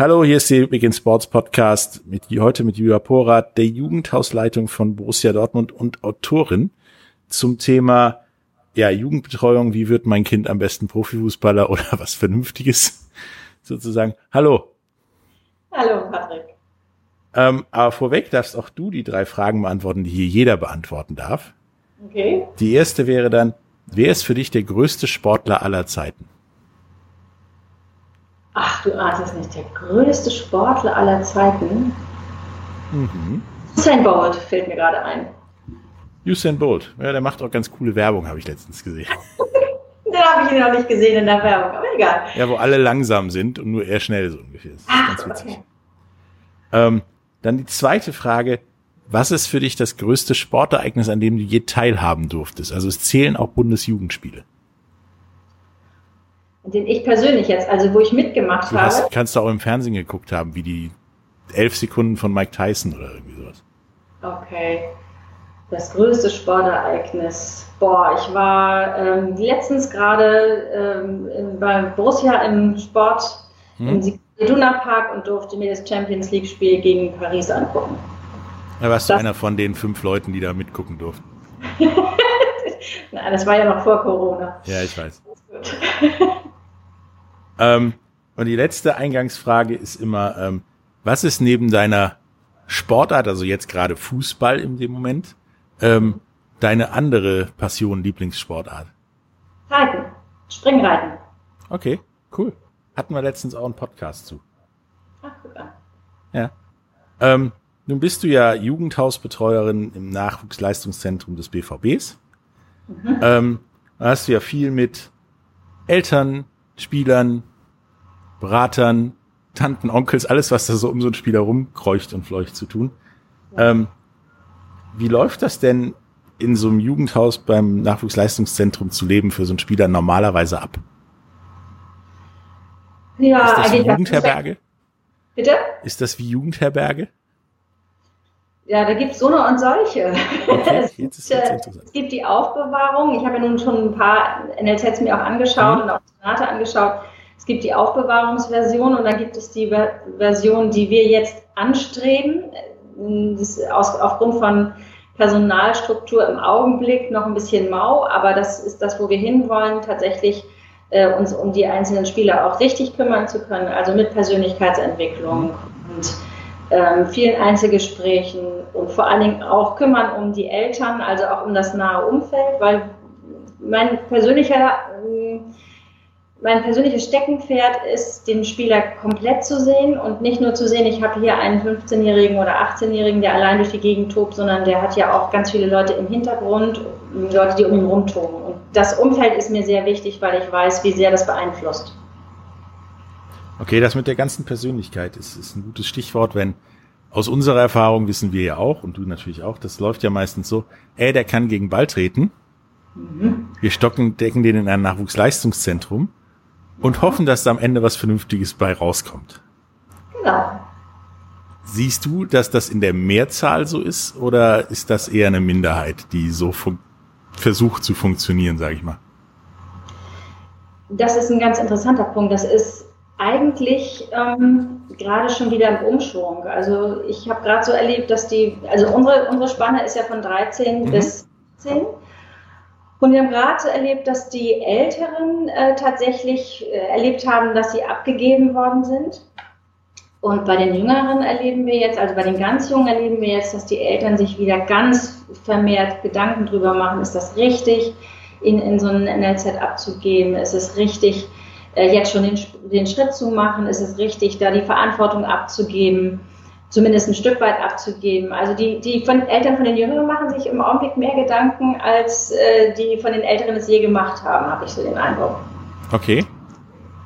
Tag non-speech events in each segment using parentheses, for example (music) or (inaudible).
Hallo, hier ist der Begin Sports Podcast mit heute mit Julia Porath, der Jugendhausleitung von Borussia Dortmund und Autorin zum Thema ja, Jugendbetreuung, wie wird mein Kind am besten Profifußballer oder (laughs) was Vernünftiges sozusagen. Hallo. Hallo, Patrick. Ähm, aber vorweg darfst auch du die drei Fragen beantworten, die hier jeder beantworten darf. Okay. Die erste wäre dann, wer ist für dich der größte Sportler aller Zeiten? Ach, du ahnst es nicht. Der größte Sportler aller Zeiten. Mhm. Usain Bolt fällt mir gerade ein. Usain Bolt. Ja, der macht auch ganz coole Werbung, habe ich letztens gesehen. (laughs) Den habe ich noch nicht gesehen in der Werbung, aber egal. Ja, wo alle langsam sind und nur er schnell so ungefähr. Das ist Ach, ganz witzig. okay. Ähm, dann die zweite Frage. Was ist für dich das größte Sportereignis, an dem du je teilhaben durftest? Also es zählen auch Bundesjugendspiele. Den ich persönlich jetzt, also wo ich mitgemacht Du habe. hast, kannst du auch im Fernsehen geguckt haben, wie die elf Sekunden von Mike Tyson oder irgendwie sowas. Okay. Das größte Sportereignis. Boah, ich war ähm, letztens gerade ähm, bei Borussia im Sport im Iduna Park und durfte mir das Champions League Spiel gegen Paris angucken. Da warst du Das- einer von den fünf Leuten, die da mitgucken durften. (laughs) Nein, das war ja noch vor Corona. Ja, ich weiß. (laughs) Ähm, und die letzte Eingangsfrage ist immer, ähm, was ist neben deiner Sportart, also jetzt gerade Fußball in dem Moment, ähm, deine andere Passion, Lieblingssportart? Reiten. Springreiten. Okay, cool. Hatten wir letztens auch einen Podcast zu. Ach, super. Ja. Ähm, nun bist du ja Jugendhausbetreuerin im Nachwuchsleistungszentrum des BVBs. Ähm, da hast du ja viel mit Eltern, Spielern, Beratern, Tanten, Onkels, alles, was da so um so einen Spieler rumkreucht und fleucht zu tun. Ähm, wie läuft das denn in so einem Jugendhaus beim Nachwuchsleistungszentrum zu leben für so einen Spieler normalerweise ab? Ja, Ist das wie eigentlich- Jugendherberge? Bitte? Ist das wie Jugendherberge? Ja, da gibt es so eine und solche. Okay, (laughs) es, gibt, äh, es gibt die Aufbewahrung. Ich habe ja nun schon ein paar NLZs mir auch angeschaut Mhm. und auch Sonate angeschaut. Es gibt die Aufbewahrungsversion und dann gibt es die Ver- Version, die wir jetzt anstreben. Das aus, aufgrund von Personalstruktur im Augenblick noch ein bisschen mau, aber das ist das, wo wir hinwollen, tatsächlich äh, uns um die einzelnen Spieler auch richtig kümmern zu können, also mit Persönlichkeitsentwicklung und ähm, vielen Einzelgesprächen und vor allen Dingen auch kümmern um die Eltern, also auch um das nahe Umfeld, weil mein persönlicher, ähm, mein persönliches Steckenpferd ist, den Spieler komplett zu sehen und nicht nur zu sehen, ich habe hier einen 15-Jährigen oder 18-Jährigen, der allein durch die Gegend tobt, sondern der hat ja auch ganz viele Leute im Hintergrund, Leute, die um ihn rumtoben. Und das Umfeld ist mir sehr wichtig, weil ich weiß, wie sehr das beeinflusst. Okay, das mit der ganzen Persönlichkeit ist, ist ein gutes Stichwort, wenn aus unserer Erfahrung wissen wir ja auch, und du natürlich auch, das läuft ja meistens so, ey, der kann gegen Ball treten. Wir stocken, decken den in ein Nachwuchsleistungszentrum und hoffen, dass da am Ende was Vernünftiges bei rauskommt. Genau. Siehst du, dass das in der Mehrzahl so ist oder ist das eher eine Minderheit, die so versucht zu funktionieren, sage ich mal? Das ist ein ganz interessanter Punkt. Das ist eigentlich ähm, gerade schon wieder im Umschwung. Also ich habe gerade so erlebt, dass die, also unsere, unsere Spanne ist ja von 13 Mhm. bis 10. Und wir haben gerade erlebt, dass die Älteren äh, tatsächlich äh, erlebt haben, dass sie abgegeben worden sind. Und bei den Jüngeren erleben wir jetzt, also bei den ganz Jungen erleben wir jetzt, dass die Eltern sich wieder ganz vermehrt Gedanken drüber machen, ist das richtig, ihn in so ein NLZ abzugeben? Ist es richtig, äh, jetzt schon den, den Schritt zu machen? Ist es richtig, da die Verantwortung abzugeben? Zumindest ein Stück weit abzugeben. Also die, die von Eltern von den Jüngeren machen sich im Augenblick mehr Gedanken, als äh, die von den Älteren es je gemacht haben, habe ich so den Eindruck. Okay.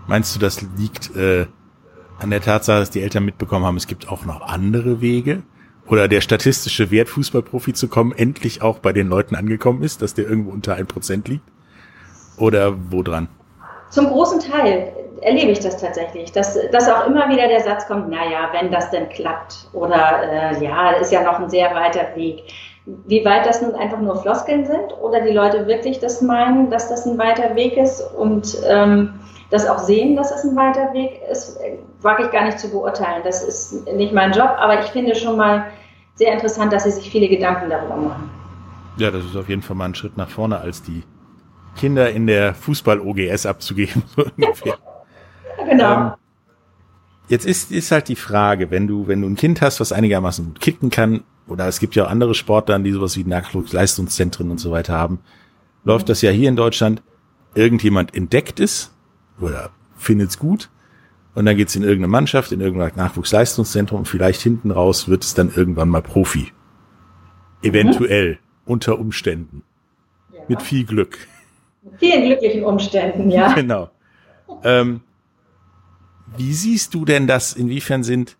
Meinst du, das liegt äh, an der Tatsache, dass die Eltern mitbekommen haben, es gibt auch noch andere Wege? Oder der statistische Wert, Fußballprofi zu kommen, endlich auch bei den Leuten angekommen ist, dass der irgendwo unter ein Prozent liegt? Oder wo dran? Zum großen Teil erlebe ich das tatsächlich, dass, dass auch immer wieder der Satz kommt, naja, wenn das denn klappt oder äh, ja, ist ja noch ein sehr weiter Weg. Wie weit das nun einfach nur Floskeln sind oder die Leute wirklich das meinen, dass das ein weiter Weg ist und ähm, das auch sehen, dass es ein weiter Weg ist, wage ich gar nicht zu beurteilen. Das ist nicht mein Job, aber ich finde schon mal sehr interessant, dass sie sich viele Gedanken darüber machen. Ja, das ist auf jeden Fall mal ein Schritt nach vorne, als die Kinder in der Fußball-OGS abzugeben. (laughs) genau. Ähm, jetzt ist, ist halt die Frage, wenn du, wenn du ein Kind hast, was einigermaßen gut kicken kann, oder es gibt ja auch andere Sportler, die sowas wie Nachwuchsleistungszentren und so weiter haben, läuft das ja hier in Deutschland, irgendjemand entdeckt es oder findet es gut und dann geht's in irgendeine Mannschaft, in irgendein Nachwuchsleistungszentrum und vielleicht hinten raus wird es dann irgendwann mal Profi. Eventuell, mhm. unter Umständen. Ja. Mit viel Glück. Vielen glücklichen Umständen, ja. (laughs) Genau. Ähm, wie siehst du denn das? Inwiefern sind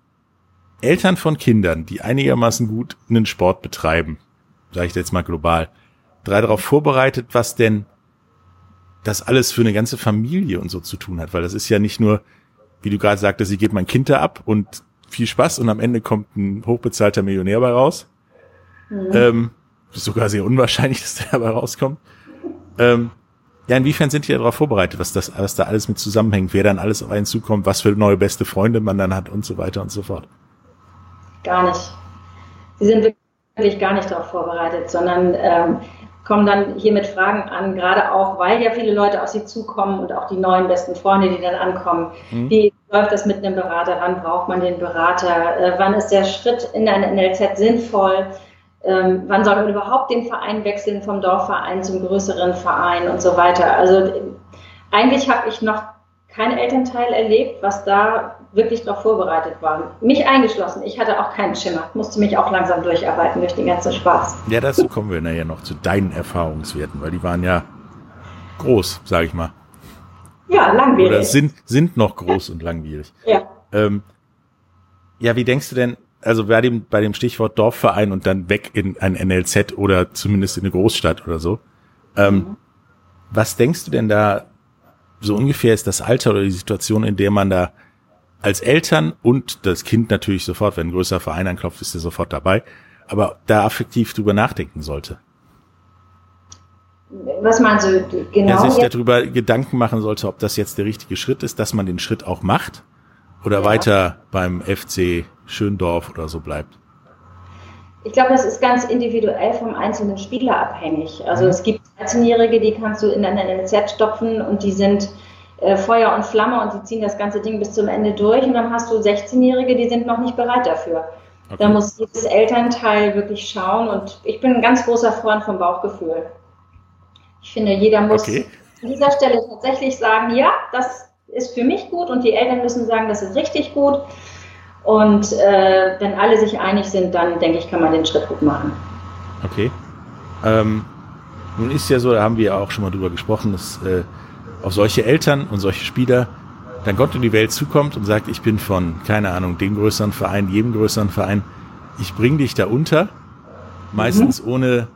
Eltern von Kindern, die einigermaßen gut einen Sport betreiben, sage ich jetzt mal global, drei darauf vorbereitet, was denn das alles für eine ganze Familie und so zu tun hat? Weil das ist ja nicht nur, wie du gerade sagtest, sie geht mein Kind da ab und viel Spaß und am Ende kommt ein hochbezahlter Millionär bei raus. Mhm. Ähm, ist sogar sehr unwahrscheinlich, (laughs) dass der dabei rauskommt. Ähm, ja, inwiefern sind die darauf vorbereitet, was das, was da alles mit zusammenhängt, wer dann alles auf einen zukommt, was für neue beste Freunde man dann hat und so weiter und so fort? Gar nicht. Sie sind wirklich gar nicht darauf vorbereitet, sondern ähm, kommen dann hier mit Fragen an, gerade auch, weil ja viele Leute auf sie zukommen und auch die neuen besten Freunde, die dann ankommen. Mhm. Wie läuft das mit einem Berater? Wann braucht man den Berater? Äh, wann ist der Schritt in ein NLZ sinnvoll? Ähm, wann soll man überhaupt den Verein wechseln vom Dorfverein zum größeren Verein und so weiter. Also eigentlich habe ich noch kein Elternteil erlebt, was da wirklich darauf vorbereitet war. Mich eingeschlossen. Ich hatte auch keinen Schimmer. Musste mich auch langsam durcharbeiten durch den ganzen Spaß. Ja, dazu kommen wir nachher noch zu deinen Erfahrungswerten, weil die waren ja groß, sage ich mal. Ja, langwierig. Oder sind, sind noch groß und langwierig. Ja. Ähm, ja, wie denkst du denn, also bei dem, bei dem Stichwort Dorfverein und dann weg in ein NLZ oder zumindest in eine Großstadt oder so. Ähm, mhm. Was denkst du denn da so ungefähr ist das Alter oder die Situation, in der man da als Eltern und das Kind natürlich sofort, wenn ein größerer Verein anklopft, ist er sofort dabei, aber da affektiv drüber nachdenken sollte? Was meinst du genau? Ja, sich darüber Gedanken machen sollte, ob das jetzt der richtige Schritt ist, dass man den Schritt auch macht oder ja. weiter beim FC Schöndorf oder so bleibt? Ich glaube, das ist ganz individuell vom einzelnen Spieler abhängig. Also mhm. es gibt 13-Jährige, die kannst du in ein NLZ stopfen und die sind äh, Feuer und Flamme und die ziehen das ganze Ding bis zum Ende durch. Und dann hast du 16-Jährige, die sind noch nicht bereit dafür. Okay. Da muss jedes Elternteil wirklich schauen und ich bin ein ganz großer Freund vom Bauchgefühl. Ich finde, jeder muss okay. an dieser Stelle tatsächlich sagen, ja, das ist für mich gut und die Eltern müssen sagen, das ist richtig gut. Und äh, wenn alle sich einig sind, dann denke ich, kann man den Schritt gut machen. Okay. Ähm, nun ist ja so, da haben wir ja auch schon mal drüber gesprochen, dass äh, auf solche Eltern und solche Spieler dann Gott in die Welt zukommt und sagt, ich bin von, keine Ahnung, dem größeren Verein, jedem größeren Verein, ich bring dich da unter, meistens mhm. ohne,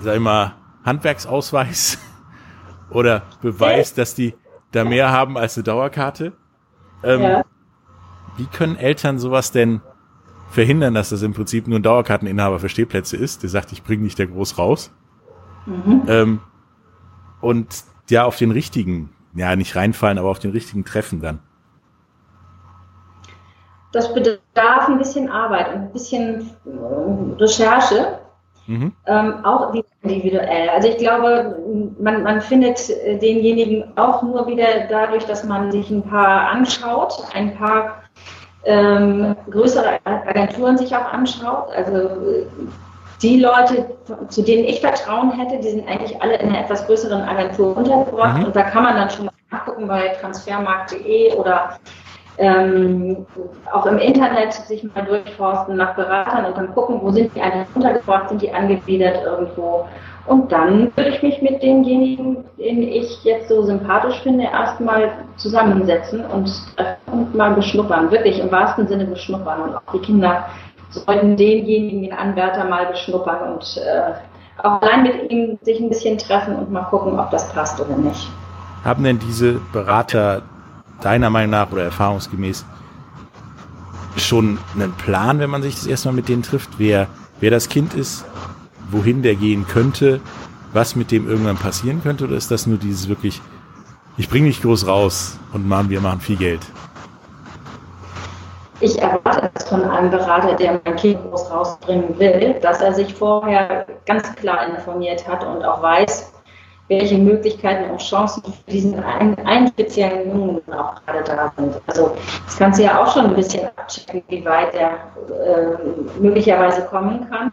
sag ich mal, Handwerksausweis (laughs) oder Beweis, dass die da mehr haben als eine Dauerkarte. Ähm, ja. Wie können Eltern sowas denn verhindern, dass das im Prinzip nur ein Dauerkarteninhaber für Stehplätze ist, der sagt, ich bringe nicht der groß raus. Mhm. Ähm, und ja, auf den richtigen, ja, nicht reinfallen, aber auf den richtigen treffen dann. Das bedarf ein bisschen Arbeit und ein bisschen äh, Recherche. Mhm. Ähm, auch individuell. Also ich glaube, man, man findet denjenigen auch nur wieder dadurch, dass man sich ein paar anschaut, ein paar ähm, größere Agenturen sich auch anschaut. Also die Leute, zu denen ich Vertrauen hätte, die sind eigentlich alle in einer etwas größeren Agentur untergebracht. Mhm. Und da kann man dann schon mal nachgucken bei transfermarkt.de oder ähm, auch im Internet sich mal durchforsten nach Beratern und dann gucken, wo sind die eigentlich untergebracht, sind die angegliedert irgendwo. Und dann würde ich mich mit denjenigen, den ich jetzt so sympathisch finde, erstmal zusammensetzen und, und mal beschnuppern, wirklich im wahrsten Sinne beschnuppern. Und auch die Kinder sollten denjenigen, den Anwärter mal beschnuppern und äh, auch allein mit ihm sich ein bisschen treffen und mal gucken, ob das passt oder nicht. Haben denn diese Berater deiner Meinung nach oder erfahrungsgemäß schon einen Plan, wenn man sich das erstmal mit denen trifft, wer, wer das Kind ist, wohin der gehen könnte, was mit dem irgendwann passieren könnte, oder ist das nur dieses wirklich, ich bringe dich groß raus und machen, wir machen viel Geld? Ich erwarte es von einem Berater, der mein Kind groß rausbringen will, dass er sich vorher ganz klar informiert hat und auch weiß, welche Möglichkeiten und Chancen für diesen einen, einen speziellen Jungen auch gerade da sind. Also das kannst du ja auch schon ein bisschen abchecken, wie weit der äh, möglicherweise kommen kann.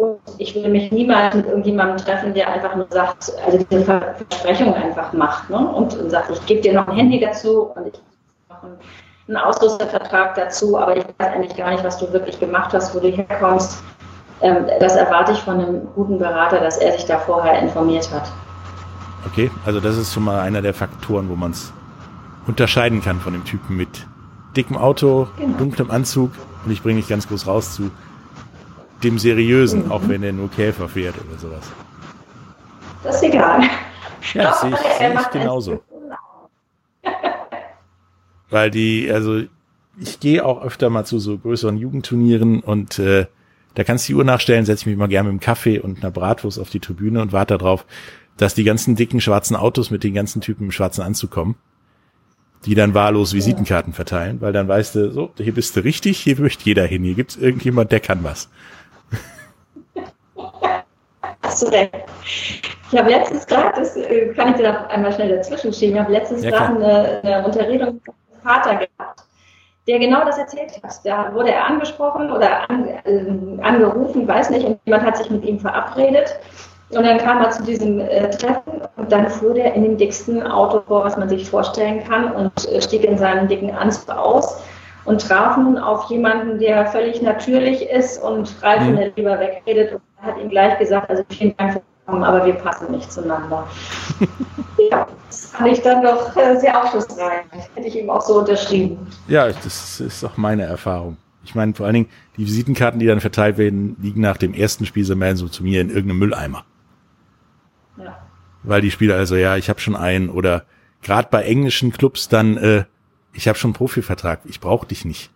Und ich würde mich niemals mit irgendjemandem treffen, der einfach nur sagt, also diese Versprechung einfach macht ne? und, und sagt, ich gebe dir noch ein Handy dazu und ich noch einen, einen Ausrüstervertrag dazu, aber ich weiß eigentlich gar nicht, was du wirklich gemacht hast, wo du herkommst. Ähm, das erwarte ich von einem guten Berater, dass er sich da vorher informiert hat. Okay, also das ist schon mal einer der Faktoren, wo man es unterscheiden kann von dem Typen mit dickem Auto, genau. dunklem Anzug und ich bringe dich ganz groß raus zu dem seriösen, mhm. auch wenn er nur Käfer fährt oder sowas. Das ist egal. Ja, das sehe ich, seh ich genauso. (laughs) Weil die, also ich gehe auch öfter mal zu so größeren Jugendturnieren und äh, da kannst du die Uhr nachstellen, setze ich mich mal gerne mit dem Kaffee und einer Bratwurst auf die Tribüne und warte darauf, dass die ganzen dicken schwarzen Autos mit den ganzen Typen im schwarzen Anzug kommen, die dann wahllos Visitenkarten verteilen, weil dann weißt du, so, hier bist du richtig, hier möchte jeder hin, hier gibt's irgendjemand, der kann was. Hast du recht. Ich habe letztens gerade, das äh, kann ich dir da einmal schnell dazwischen schieben, ich habe letztens ja, gerade eine, eine Unterredung mit meinem Vater gehabt, der genau das erzählt hat. Da wurde er angesprochen oder an, äh, angerufen, weiß nicht, und jemand hat sich mit ihm verabredet und dann kam er zu diesem äh, Treffen und dann fuhr der in dem dicksten Auto vor, was man sich vorstellen kann und äh, stieg in seinem dicken Anzug aus und traf nun auf jemanden, der völlig natürlich ist und frei von mhm. der Leber wegredet und hat ihm gleich gesagt, also vielen Dank für Kommen, aber wir passen nicht zueinander. (laughs) ja, das fand ich dann doch äh, sehr aufschlussreich. Hätte ich ihm auch so unterschrieben. Ja, das ist auch meine Erfahrung. Ich meine, vor allen Dingen, die Visitenkarten, die dann verteilt werden, liegen nach dem ersten Spiel so mehr so zu mir in irgendeinem Mülleimer. Weil die Spieler also, ja, ich habe schon einen oder gerade bei englischen Clubs dann, äh, ich habe schon einen Profivertrag, ich brauche dich nicht.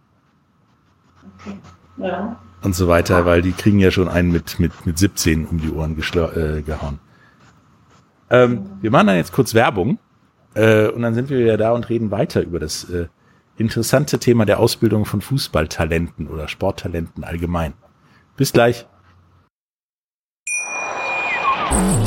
Okay. Ja. Und so weiter, weil die kriegen ja schon einen mit, mit, mit 17 um die Ohren äh, gehauen. Ähm, wir machen dann jetzt kurz Werbung äh, und dann sind wir ja da und reden weiter über das äh, interessante Thema der Ausbildung von Fußballtalenten oder Sporttalenten allgemein. Bis gleich.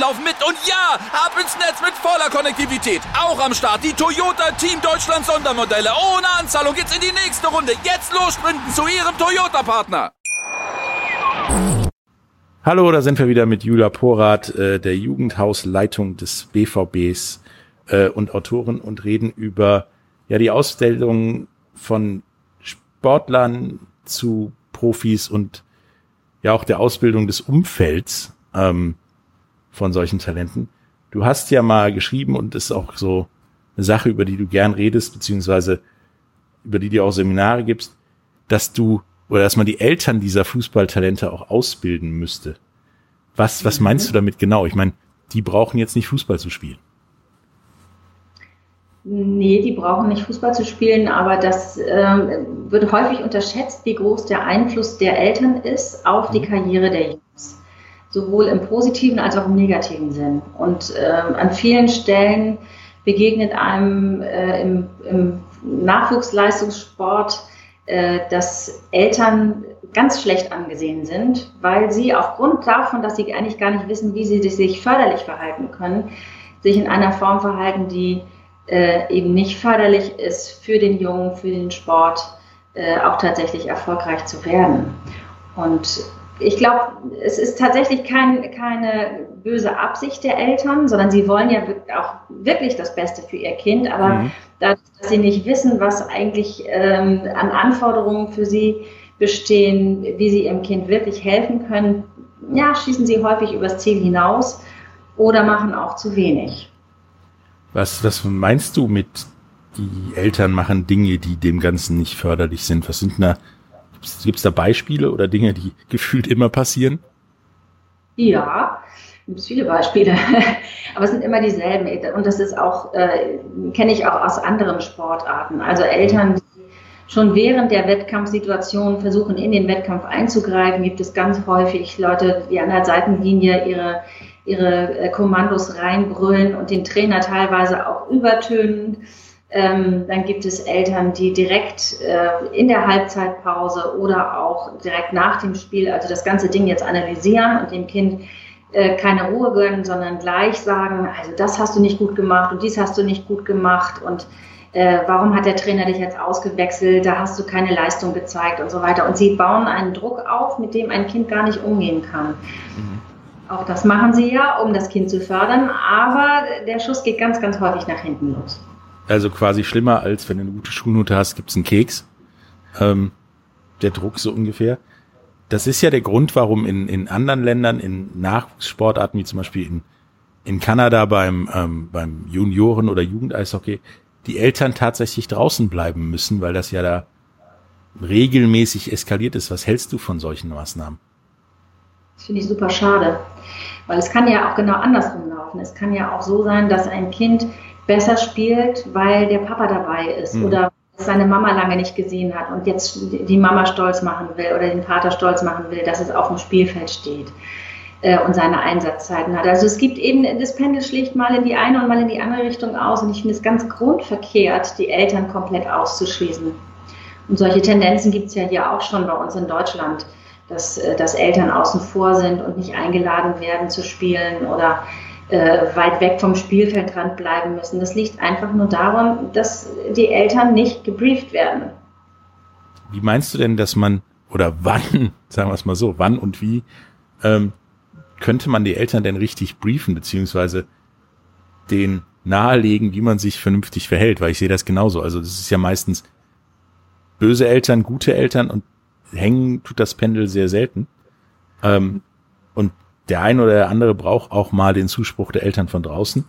laufen mit. Und ja, ab ins Netz mit voller Konnektivität. Auch am Start die Toyota Team Deutschland Sondermodelle. Ohne Anzahlung geht's in die nächste Runde. Jetzt los sprinten zu ihrem Toyota-Partner. Hallo, da sind wir wieder mit Julia Porath, äh, der Jugendhausleitung des BVBs äh, und Autorin und reden über ja die Ausstellung von Sportlern zu Profis und ja auch der Ausbildung des Umfelds ähm, von solchen Talenten. Du hast ja mal geschrieben und ist auch so eine Sache, über die du gern redest, beziehungsweise über die du auch Seminare gibst, dass du oder dass man die Eltern dieser Fußballtalente auch ausbilden müsste. Was, was meinst du damit genau? Ich meine, die brauchen jetzt nicht Fußball zu spielen. Nee, die brauchen nicht Fußball zu spielen, aber das äh, wird häufig unterschätzt, wie groß der Einfluss der Eltern ist auf die mhm. Karriere der Jungs. Sowohl im positiven als auch im negativen Sinn. Und äh, an vielen Stellen begegnet einem äh, im, im Nachwuchsleistungssport, äh, dass Eltern ganz schlecht angesehen sind, weil sie aufgrund davon, dass sie eigentlich gar nicht wissen, wie sie sich förderlich verhalten können, sich in einer Form verhalten, die äh, eben nicht förderlich ist für den Jungen, für den Sport, äh, auch tatsächlich erfolgreich zu werden. Und ich glaube, es ist tatsächlich kein, keine böse Absicht der Eltern, sondern sie wollen ja auch wirklich das Beste für ihr Kind, aber mhm. dadurch, dass sie nicht wissen, was eigentlich ähm, an Anforderungen für sie bestehen, wie sie ihrem Kind wirklich helfen können, ja, schießen sie häufig übers Ziel hinaus oder machen auch zu wenig. Was, was meinst du mit, die Eltern machen Dinge, die dem Ganzen nicht förderlich sind? Was sind da, gibt es da Beispiele oder Dinge, die (laughs) gefühlt immer passieren? Ja, gibt es viele Beispiele, (laughs) aber es sind immer dieselben. Und das ist auch, äh, kenne ich auch aus anderen Sportarten. Also Eltern, die schon während der Wettkampfsituation versuchen, in den Wettkampf einzugreifen, gibt es ganz häufig Leute, die an der Seitenlinie ihre ihre äh, Kommandos reinbrüllen und den Trainer teilweise auch übertönen. Ähm, dann gibt es Eltern, die direkt äh, in der Halbzeitpause oder auch direkt nach dem Spiel, also das ganze Ding jetzt analysieren und dem Kind äh, keine Ruhe gönnen, sondern gleich sagen, also das hast du nicht gut gemacht und dies hast du nicht gut gemacht und äh, warum hat der Trainer dich jetzt ausgewechselt, da hast du keine Leistung gezeigt und so weiter. Und sie bauen einen Druck auf, mit dem ein Kind gar nicht umgehen kann. Mhm. Auch das machen sie ja, um das Kind zu fördern, aber der Schuss geht ganz, ganz häufig nach hinten los. Also quasi schlimmer, als wenn du eine gute Schulnote hast, gibt's einen Keks. Ähm, der Druck so ungefähr. Das ist ja der Grund, warum in, in anderen Ländern, in Nachwuchssportarten, wie zum Beispiel in, in Kanada beim, ähm, beim Junioren- oder Jugendeishockey, die Eltern tatsächlich draußen bleiben müssen, weil das ja da regelmäßig eskaliert ist. Was hältst du von solchen Maßnahmen? Das finde ich super schade, weil es kann ja auch genau andersrum laufen. Es kann ja auch so sein, dass ein Kind besser spielt, weil der Papa dabei ist mhm. oder seine Mama lange nicht gesehen hat und jetzt die Mama stolz machen will oder den Vater stolz machen will, dass es auf dem Spielfeld steht äh, und seine Einsatzzeiten hat. Also es gibt eben, das Pendel schlicht mal in die eine und mal in die andere Richtung aus und ich finde es ganz grundverkehrt, die Eltern komplett auszuschließen. Und solche Tendenzen gibt es ja hier auch schon bei uns in Deutschland dass, äh, dass Eltern außen vor sind und nicht eingeladen werden zu spielen oder äh, weit weg vom Spielfeldrand bleiben müssen. Das liegt einfach nur daran, dass die Eltern nicht gebrieft werden. Wie meinst du denn, dass man oder wann, (laughs) sagen wir es mal so, wann und wie ähm, könnte man die Eltern denn richtig briefen, beziehungsweise den nahelegen, wie man sich vernünftig verhält, weil ich sehe das genauso. Also das ist ja meistens böse Eltern, gute Eltern und hängen tut das Pendel sehr selten. Ähm, und der eine oder der andere braucht auch mal den Zuspruch der Eltern von draußen.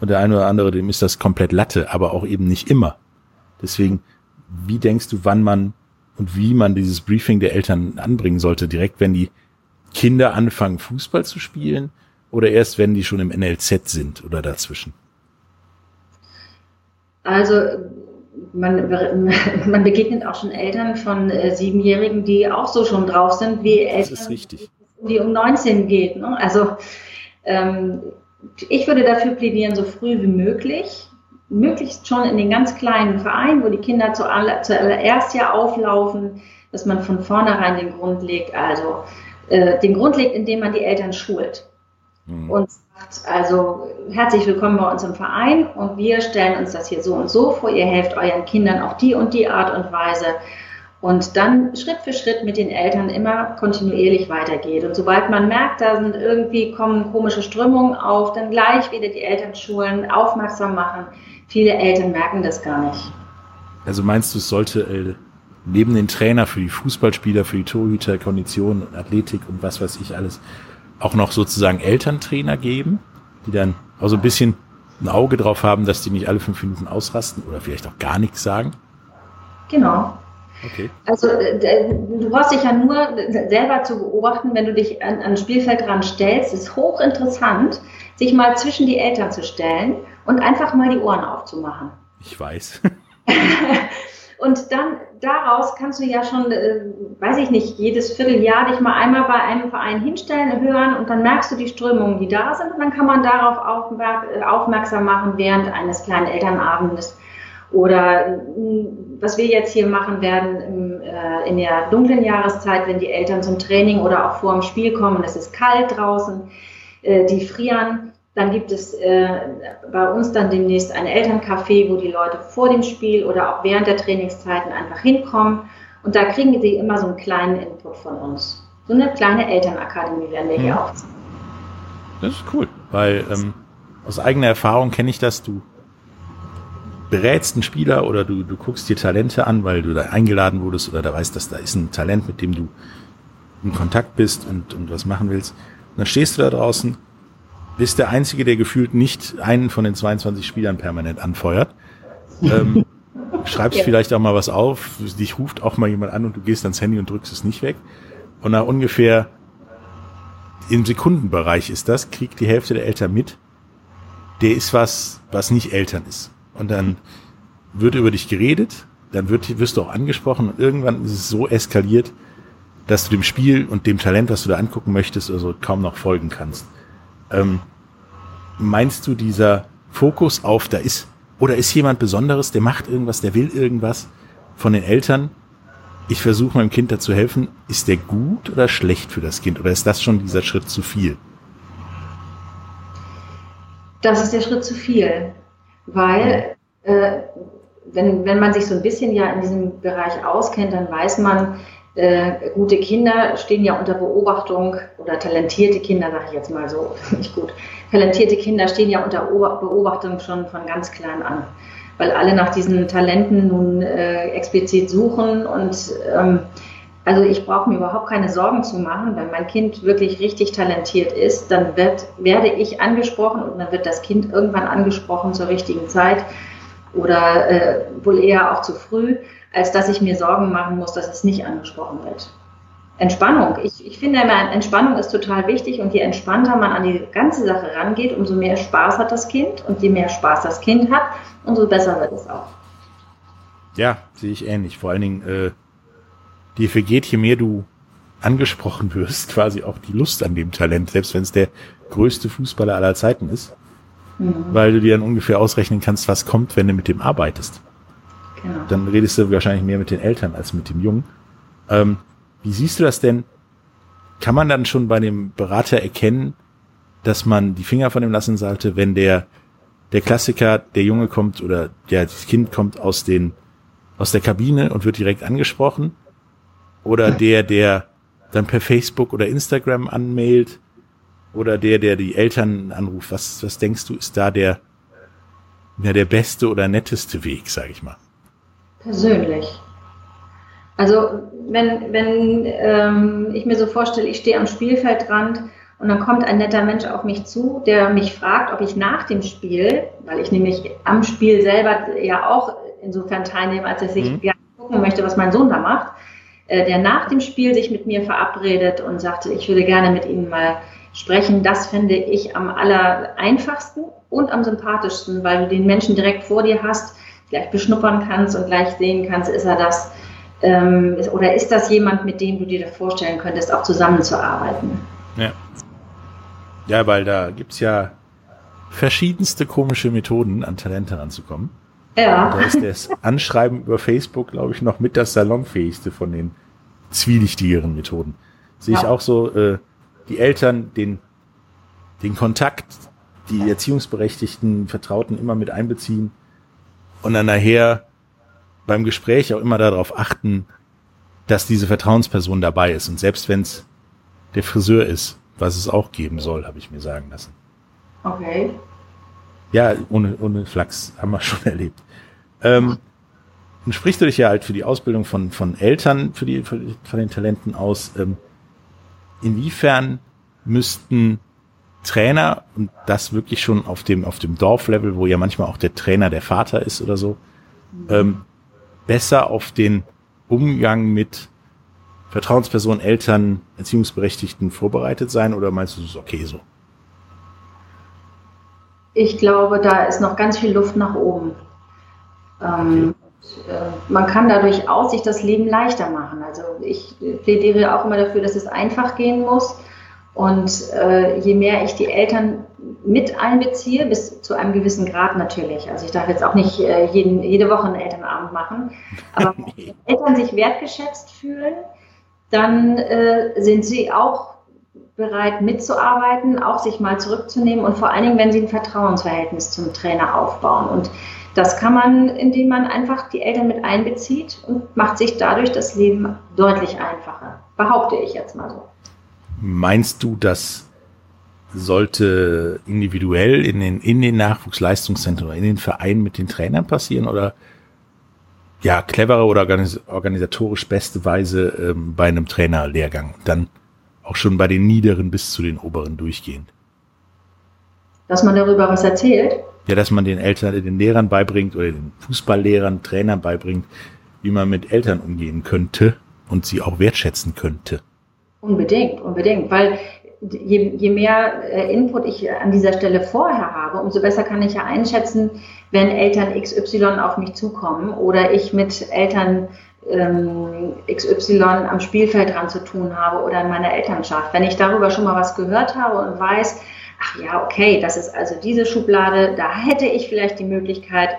Und der eine oder andere, dem ist das komplett Latte, aber auch eben nicht immer. Deswegen, wie denkst du, wann man und wie man dieses Briefing der Eltern anbringen sollte? Direkt, wenn die Kinder anfangen, Fußball zu spielen? Oder erst, wenn die schon im NLZ sind oder dazwischen? Also man, man begegnet auch schon Eltern von äh, Siebenjährigen, die auch so schon drauf sind, wie Eltern, die um 19 geht. Ne? Also ähm, ich würde dafür plädieren, so früh wie möglich, möglichst schon in den ganz kleinen Vereinen, wo die Kinder zuallererst ja auflaufen, dass man von vornherein den Grund legt, also äh, den Grund legt, indem man die Eltern schult. Mhm. Und sagt, also herzlich willkommen bei uns im Verein und wir stellen uns das hier so und so vor. Ihr helft euren Kindern auf die und die Art und Weise. Und dann Schritt für Schritt mit den Eltern immer kontinuierlich weitergeht. Und sobald man merkt, da sind irgendwie kommen komische Strömungen auf, dann gleich wieder die Elternschulen aufmerksam machen. Viele Eltern merken das gar nicht. Also meinst du, es sollte äh, neben den Trainer für die Fußballspieler, für die Torhüter, Kondition, Athletik und was weiß ich alles, auch noch sozusagen Elterntrainer geben, die dann auch so ein bisschen ein Auge drauf haben, dass die nicht alle fünf Minuten ausrasten oder vielleicht auch gar nichts sagen? Genau. Okay. Also äh, du brauchst dich ja nur selber zu beobachten, wenn du dich an, an ein Spielfeld dran stellst. Es ist hochinteressant, sich mal zwischen die Eltern zu stellen und einfach mal die Ohren aufzumachen. Ich weiß. (laughs) Und dann daraus kannst du ja schon, äh, weiß ich nicht, jedes Vierteljahr dich mal einmal bei einem Verein hinstellen, hören und dann merkst du die Strömungen, die da sind und dann kann man darauf äh, aufmerksam machen während eines kleinen Elternabends. Oder äh, was wir jetzt hier machen werden im, äh, in der dunklen Jahreszeit, wenn die Eltern zum Training oder auch vor dem Spiel kommen, es ist kalt draußen, äh, die frieren, dann gibt es äh, bei uns dann demnächst ein Elterncafé, wo die Leute vor dem Spiel oder auch während der Trainingszeiten einfach hinkommen. Und da kriegen sie immer so einen kleinen Input von uns. So eine kleine Elternakademie werden wir hier mhm. aufziehen. Das ist cool, weil ähm, aus eigener Erfahrung kenne ich das, du berätst einen Spieler oder du, du guckst dir Talente an, weil du da eingeladen wurdest oder da weißt, dass da ist ein Talent, mit dem du in Kontakt bist und, und was machen willst. Und dann stehst du da draußen bist der Einzige, der gefühlt nicht einen von den 22 Spielern permanent anfeuert. Ähm, (laughs) schreibst ja. vielleicht auch mal was auf, dich ruft auch mal jemand an und du gehst ans Handy und drückst es nicht weg. Und nach ungefähr im Sekundenbereich ist das, kriegt die Hälfte der Eltern mit, der ist was, was nicht Eltern ist. Und dann wird über dich geredet, dann wird, wirst du auch angesprochen und irgendwann ist es so eskaliert, dass du dem Spiel und dem Talent, was du da angucken möchtest, also kaum noch folgen kannst. Ähm, meinst du, dieser Fokus auf, da ist, oder ist jemand Besonderes, der macht irgendwas, der will irgendwas von den Eltern? Ich versuche meinem Kind dazu helfen. Ist der gut oder schlecht für das Kind? Oder ist das schon dieser Schritt zu viel? Das ist der Schritt zu viel, weil äh, wenn, wenn man sich so ein bisschen ja in diesem Bereich auskennt, dann weiß man, äh, gute Kinder stehen ja unter Beobachtung oder talentierte Kinder, sage ich jetzt mal so, (laughs) nicht gut. Talentierte Kinder stehen ja unter Beobachtung schon von ganz klein an, weil alle nach diesen Talenten nun äh, explizit suchen und ähm, also ich brauche mir überhaupt keine Sorgen zu machen, wenn mein Kind wirklich richtig talentiert ist, dann wird, werde ich angesprochen und dann wird das Kind irgendwann angesprochen zur richtigen Zeit oder äh, wohl eher auch zu früh als dass ich mir Sorgen machen muss, dass es nicht angesprochen wird. Entspannung. Ich, ich finde immer, Entspannung ist total wichtig und je entspannter man an die ganze Sache rangeht, umso mehr Spaß hat das Kind und je mehr Spaß das Kind hat, umso besser wird es auch. Ja, sehe ich ähnlich. Vor allen Dingen, äh, dir vergeht, je mehr du angesprochen wirst, (laughs) quasi auch die Lust an dem Talent, selbst wenn es der größte Fußballer aller Zeiten ist, mhm. weil du dir dann ungefähr ausrechnen kannst, was kommt, wenn du mit dem arbeitest. Genau. Dann redest du wahrscheinlich mehr mit den Eltern als mit dem Jungen. Ähm, wie siehst du das denn? Kann man dann schon bei dem Berater erkennen, dass man die Finger von ihm lassen sollte, wenn der, der Klassiker, der Junge kommt oder ja, das Kind kommt aus den, aus der Kabine und wird direkt angesprochen? Oder der, der dann per Facebook oder Instagram anmailt? Oder der, der die Eltern anruft? Was, was denkst du, ist da der, ja, der beste oder netteste Weg, sag ich mal? persönlich. Also wenn, wenn ähm, ich mir so vorstelle, ich stehe am Spielfeldrand und dann kommt ein netter Mensch auf mich zu, der mich fragt, ob ich nach dem Spiel, weil ich nämlich am Spiel selber ja auch insofern teilnehme, als dass ich mhm. gerne gucken möchte, was mein Sohn da macht, der nach dem Spiel sich mit mir verabredet und sagte, ich würde gerne mit Ihnen mal sprechen, das finde ich am aller einfachsten und am sympathischsten, weil du den Menschen direkt vor dir hast, gleich beschnuppern kannst und gleich sehen kannst, ist er das ähm, ist, oder ist das jemand, mit dem du dir vorstellen könntest, auch zusammenzuarbeiten? Ja. Ja, weil da gibt's ja verschiedenste komische Methoden, an Talente ranzukommen. Ja. Da ist das Anschreiben über Facebook, glaube ich, noch mit das salonfähigste von den zwielichtigeren Methoden. Sehe ja. ich auch so, äh, die Eltern den, den Kontakt, die erziehungsberechtigten Vertrauten immer mit einbeziehen und dann nachher beim Gespräch auch immer darauf achten, dass diese Vertrauensperson dabei ist. Und selbst wenn es der Friseur ist, was es auch geben soll, habe ich mir sagen lassen. Okay. Ja, ohne, ohne Flachs haben wir schon (laughs) erlebt. Ähm, nun sprichst du dich ja halt für die Ausbildung von, von Eltern, für die, für, von den Talenten aus. Ähm, inwiefern müssten Trainer und das wirklich schon auf dem, auf dem Dorflevel, wo ja manchmal auch der Trainer der Vater ist oder so, ähm, besser auf den Umgang mit Vertrauenspersonen, Eltern, Erziehungsberechtigten vorbereitet sein oder meinst du, es ist okay so? Ich glaube, da ist noch ganz viel Luft nach oben. Ähm, äh, man kann dadurch auch sich das Leben leichter machen. Also ich plädiere auch immer dafür, dass es einfach gehen muss. Und äh, je mehr ich die Eltern mit einbeziehe, bis zu einem gewissen Grad natürlich. Also ich darf jetzt auch nicht äh, jeden, jede Woche einen Elternabend machen, aber wenn die (laughs) Eltern sich wertgeschätzt fühlen, dann äh, sind sie auch bereit mitzuarbeiten, auch sich mal zurückzunehmen und vor allen Dingen, wenn sie ein Vertrauensverhältnis zum Trainer aufbauen. Und das kann man, indem man einfach die Eltern mit einbezieht und macht sich dadurch das Leben deutlich einfacher. Behaupte ich jetzt mal so. Meinst du, das sollte individuell in den, in den Nachwuchsleistungszentren oder in den Vereinen mit den Trainern passieren oder ja, clevere oder organisatorisch beste Weise ähm, bei einem Trainerlehrgang? Dann auch schon bei den niederen bis zu den oberen durchgehend. Dass man darüber was erzählt? Ja, dass man den Eltern, den Lehrern beibringt oder den Fußballlehrern, Trainern beibringt, wie man mit Eltern umgehen könnte und sie auch wertschätzen könnte. Unbedingt, unbedingt, weil je, je mehr äh, Input ich an dieser Stelle vorher habe, umso besser kann ich ja einschätzen, wenn Eltern XY auf mich zukommen oder ich mit Eltern ähm, XY am Spielfeld dran zu tun habe oder in meiner Elternschaft. Wenn ich darüber schon mal was gehört habe und weiß, ach ja, okay, das ist also diese Schublade, da hätte ich vielleicht die Möglichkeit,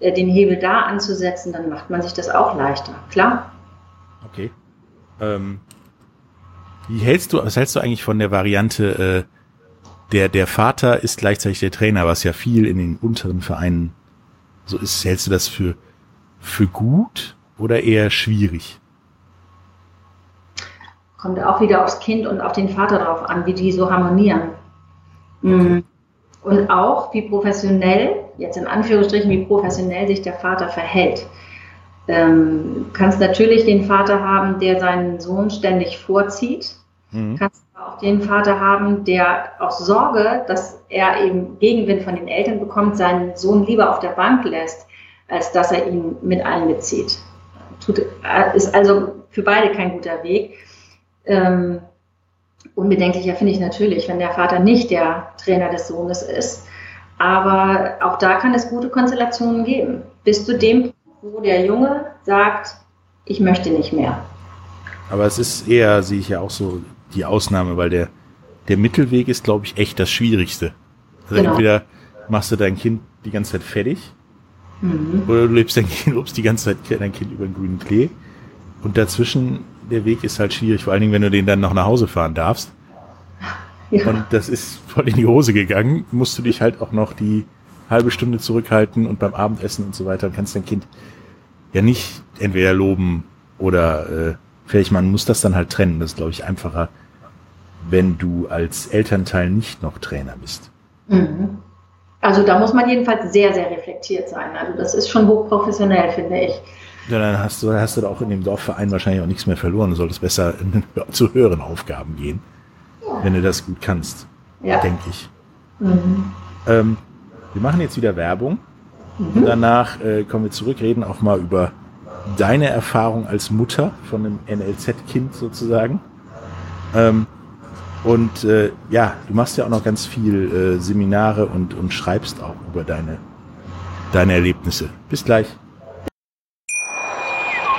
äh, den Hebel da anzusetzen, dann macht man sich das auch leichter, klar. Okay. Ähm, wie hältst du, was hältst du eigentlich von der Variante, äh, der, der Vater ist gleichzeitig der Trainer, was ja viel in den unteren Vereinen so ist. Hältst du das für, für gut oder eher schwierig? Kommt auch wieder aufs Kind und auf den Vater drauf an, wie die so harmonieren. Mhm. Und auch, wie professionell, jetzt in Anführungsstrichen, wie professionell sich der Vater verhält. Ähm, kannst natürlich den Vater haben, der seinen Sohn ständig vorzieht. Mhm. Kannst aber auch den Vater haben, der aus Sorge, dass er eben Gegenwind von den Eltern bekommt, seinen Sohn lieber auf der Bank lässt, als dass er ihn mit einbezieht tut, äh, ist also für beide kein guter Weg. Ähm, unbedenklicher finde ich natürlich, wenn der Vater nicht der Trainer des Sohnes ist. Aber auch da kann es gute Konstellationen geben. Bis zu dem, wo der Junge sagt, ich möchte nicht mehr. Aber es ist eher, sehe ich ja auch so, die Ausnahme, weil der, der Mittelweg ist, glaube ich, echt das Schwierigste. Also genau. entweder machst du dein Kind die ganze Zeit fertig Mhm. Oder du lebst dein Kind, (laughs) lobst die ganze Zeit dein Kind über den grünen Klee. Und dazwischen, der Weg ist halt schwierig, vor allen Dingen, wenn du den dann noch nach Hause fahren darfst. (laughs) Ja. Und das ist voll in die Hose gegangen, musst du dich halt auch noch die halbe Stunde zurückhalten und beim Abendessen und so weiter kannst dein Kind ja nicht entweder loben oder äh, vielleicht man muss das dann halt trennen. Das ist, glaube ich, einfacher, wenn du als Elternteil nicht noch Trainer bist. Mhm. Also da muss man jedenfalls sehr, sehr reflektiert sein. Also das ist schon hochprofessionell, finde ich. Ja, dann hast du, hast du da auch in dem Dorfverein wahrscheinlich auch nichts mehr verloren. Du solltest besser in, (laughs) zu höheren Aufgaben gehen, ja. wenn du das gut kannst, ja. denke ich. Mhm. Ähm, wir machen jetzt wieder Werbung. Mhm. Und danach äh, kommen wir zurück, reden auch mal über deine Erfahrung als Mutter von einem NLZ-Kind sozusagen. Ähm, und äh, ja, du machst ja auch noch ganz viel äh, Seminare und, und schreibst auch über deine, deine Erlebnisse. Bis gleich.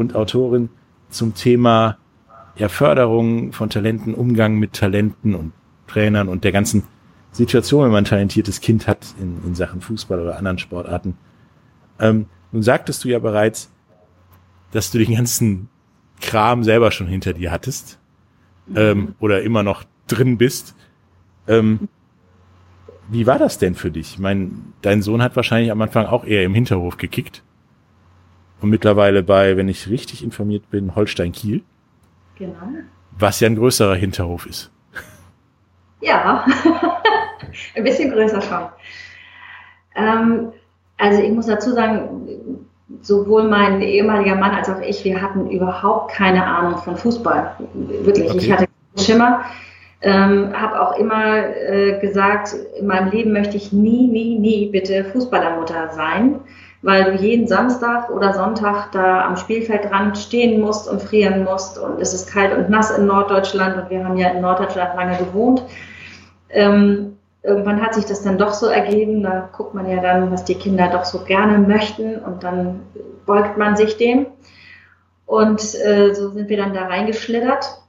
und Autorin zum Thema ja, Förderung von Talenten, Umgang mit Talenten und Trainern und der ganzen Situation, wenn man ein talentiertes Kind hat in, in Sachen Fußball oder anderen Sportarten. Ähm, nun sagtest du ja bereits, dass du den ganzen Kram selber schon hinter dir hattest ähm, oder immer noch drin bist. Ähm, wie war das denn für dich? Ich meine, dein Sohn hat wahrscheinlich am Anfang auch eher im Hinterhof gekickt und mittlerweile bei, wenn ich richtig informiert bin, Holstein Kiel. Genau. Was ja ein größerer Hinterhof ist. Ja, (laughs) ein bisschen größer schon. Ähm, also ich muss dazu sagen, sowohl mein ehemaliger Mann als auch ich, wir hatten überhaupt keine Ahnung von Fußball. Wirklich, okay. ich hatte keinen Schimmer. Ähm, habe auch immer äh, gesagt, in meinem Leben möchte ich nie, nie, nie bitte Fußballermutter sein, weil du jeden Samstag oder Sonntag da am Spielfeldrand stehen musst und frieren musst und es ist kalt und nass in Norddeutschland und wir haben ja in Norddeutschland lange gewohnt. Ähm, irgendwann hat sich das dann doch so ergeben, da guckt man ja dann, was die Kinder doch so gerne möchten und dann beugt man sich dem. Und äh, so sind wir dann da reingeschlittert.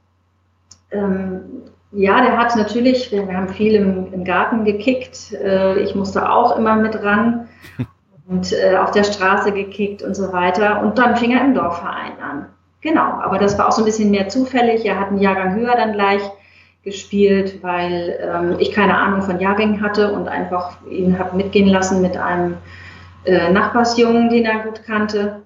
Ähm, ja, der hat natürlich, wir, haben viel im, im Garten gekickt. Äh, ich musste auch immer mit ran (laughs) und äh, auf der Straße gekickt und so weiter. Und dann fing er im Dorfverein an. Genau, aber das war auch so ein bisschen mehr zufällig. Er hat einen Jahrgang höher dann gleich gespielt, weil ähm, ich keine Ahnung von Jahrgängen hatte und einfach ihn habe mitgehen lassen mit einem äh, Nachbarsjungen, den er gut kannte.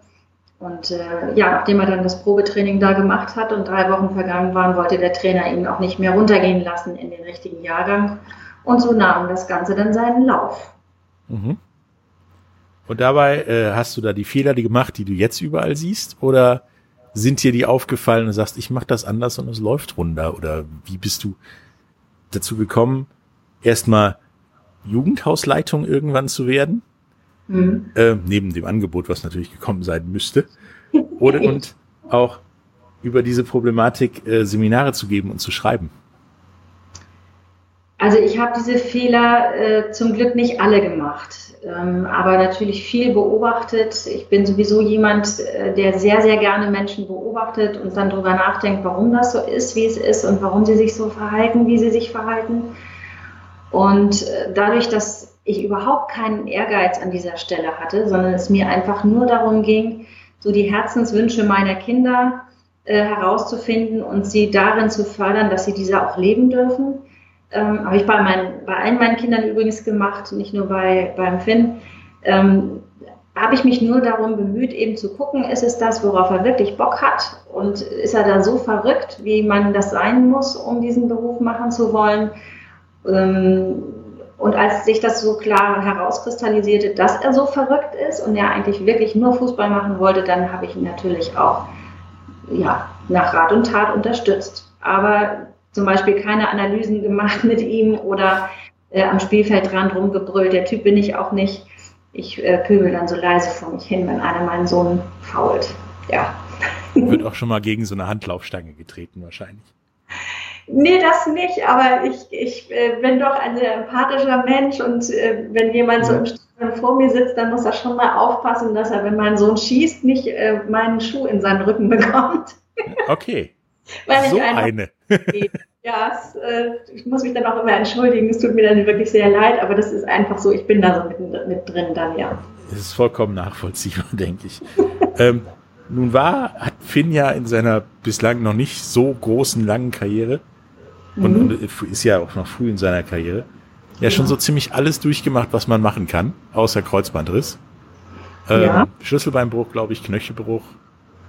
Und äh, ja, nachdem er dann das Probetraining da gemacht hat und drei Wochen vergangen waren, wollte der Trainer ihn auch nicht mehr runtergehen lassen in den richtigen Jahrgang. Und so nahm das Ganze dann seinen Lauf. Mhm. Und dabei äh, hast du da die Fehler die gemacht, die du jetzt überall siehst? Oder sind dir die aufgefallen und sagst, ich mache das anders und es läuft runter? Oder wie bist du dazu gekommen, erstmal Jugendhausleitung irgendwann zu werden? Mhm. Äh, neben dem Angebot, was natürlich gekommen sein müsste. Oder (laughs) und auch über diese Problematik äh, Seminare zu geben und zu schreiben. Also ich habe diese Fehler äh, zum Glück nicht alle gemacht, ähm, aber natürlich viel beobachtet. Ich bin sowieso jemand, äh, der sehr, sehr gerne Menschen beobachtet und dann darüber nachdenkt, warum das so ist, wie es ist und warum sie sich so verhalten, wie sie sich verhalten. Und äh, dadurch, dass ich überhaupt keinen Ehrgeiz an dieser Stelle hatte, sondern es mir einfach nur darum ging, so die Herzenswünsche meiner Kinder äh, herauszufinden und sie darin zu fördern, dass sie diese auch leben dürfen. Ähm, habe ich bei, meinen, bei allen meinen Kindern übrigens gemacht, nicht nur bei, beim Finn. Ähm, habe ich mich nur darum bemüht, eben zu gucken, ist es das, worauf er wirklich Bock hat? Und ist er da so verrückt, wie man das sein muss, um diesen Beruf machen zu wollen? Ähm, und als sich das so klar herauskristallisierte, dass er so verrückt ist und er eigentlich wirklich nur Fußball machen wollte, dann habe ich ihn natürlich auch ja, nach Rat und Tat unterstützt. Aber zum Beispiel keine Analysen gemacht mit ihm oder äh, am Spielfeldrand rumgebrüllt. Der Typ bin ich auch nicht. Ich äh, pöbel dann so leise vor mich hin, wenn einer meinen Sohn fault. Ja. (laughs) Wird auch schon mal gegen so eine Handlaufstange getreten wahrscheinlich. Nee, das nicht, aber ich, ich äh, bin doch ein sehr empathischer Mensch und äh, wenn jemand so im Stadion vor mir sitzt, dann muss er schon mal aufpassen, dass er, wenn mein Sohn schießt, nicht äh, meinen Schuh in seinen Rücken (laughs) bekommt. Okay. Weil so eine. (laughs) ja, es, äh, ich muss mich dann auch immer entschuldigen, es tut mir dann wirklich sehr leid, aber das ist einfach so, ich bin da so mit, mit drin dann, ja. Das ist vollkommen nachvollziehbar, (laughs) denke ich. ähm, nun war, hat Finn ja in seiner bislang noch nicht so großen, langen Karriere und, mhm. und ist ja auch noch früh in seiner Karriere, ja, schon so ziemlich alles durchgemacht, was man machen kann, außer Kreuzbandriss. Ähm, ja. Schlüsselbeinbruch, glaube ich, Knöchelbruch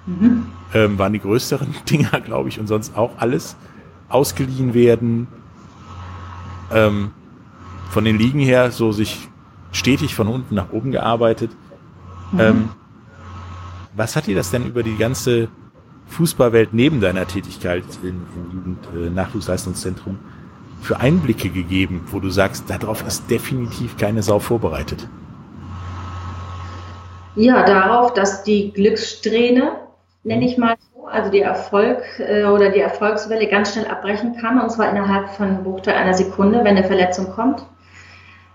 mhm. ähm, waren die größeren (laughs) Dinger, glaube ich, und sonst auch alles ausgeliehen werden. Ähm, von den Ligen her so sich stetig von unten nach oben gearbeitet. Mhm. Ähm, was hat dir das denn über die ganze Fußballwelt neben deiner Tätigkeit im, im Jugendnachwuchsleistungszentrum äh, für Einblicke gegeben, wo du sagst, darauf ist definitiv keine Sau vorbereitet? Ja, darauf, dass die Glückssträhne, nenne ich mal so, also die Erfolg äh, oder die Erfolgswelle ganz schnell abbrechen kann und zwar innerhalb von Bruchteil einer Sekunde, wenn eine Verletzung kommt.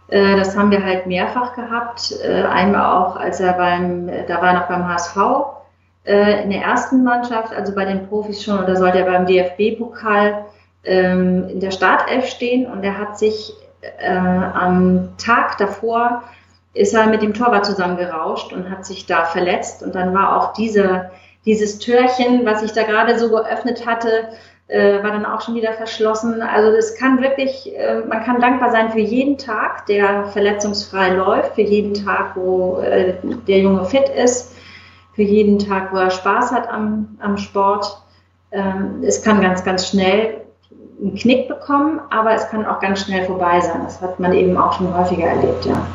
Äh, das haben wir halt mehrfach gehabt. Äh, einmal auch, als er beim, da war er noch beim HSV, äh, in der ersten Mannschaft, also bei den Profis schon, da sollte er beim DFB-Pokal ähm, in der Startelf stehen und er hat sich äh, am Tag davor ist er mit dem Torwart zusammengerauscht und hat sich da verletzt und dann war auch diese, dieses Türchen, was sich da gerade so geöffnet hatte, äh, war dann auch schon wieder verschlossen. Also es kann wirklich, äh, man kann dankbar sein für jeden Tag, der verletzungsfrei läuft, für jeden Tag, wo äh, der Junge fit ist für jeden Tag, wo er Spaß hat am, am Sport. Ähm, es kann ganz, ganz schnell einen Knick bekommen, aber es kann auch ganz schnell vorbei sein. Das hat man eben auch schon häufiger erlebt, ja.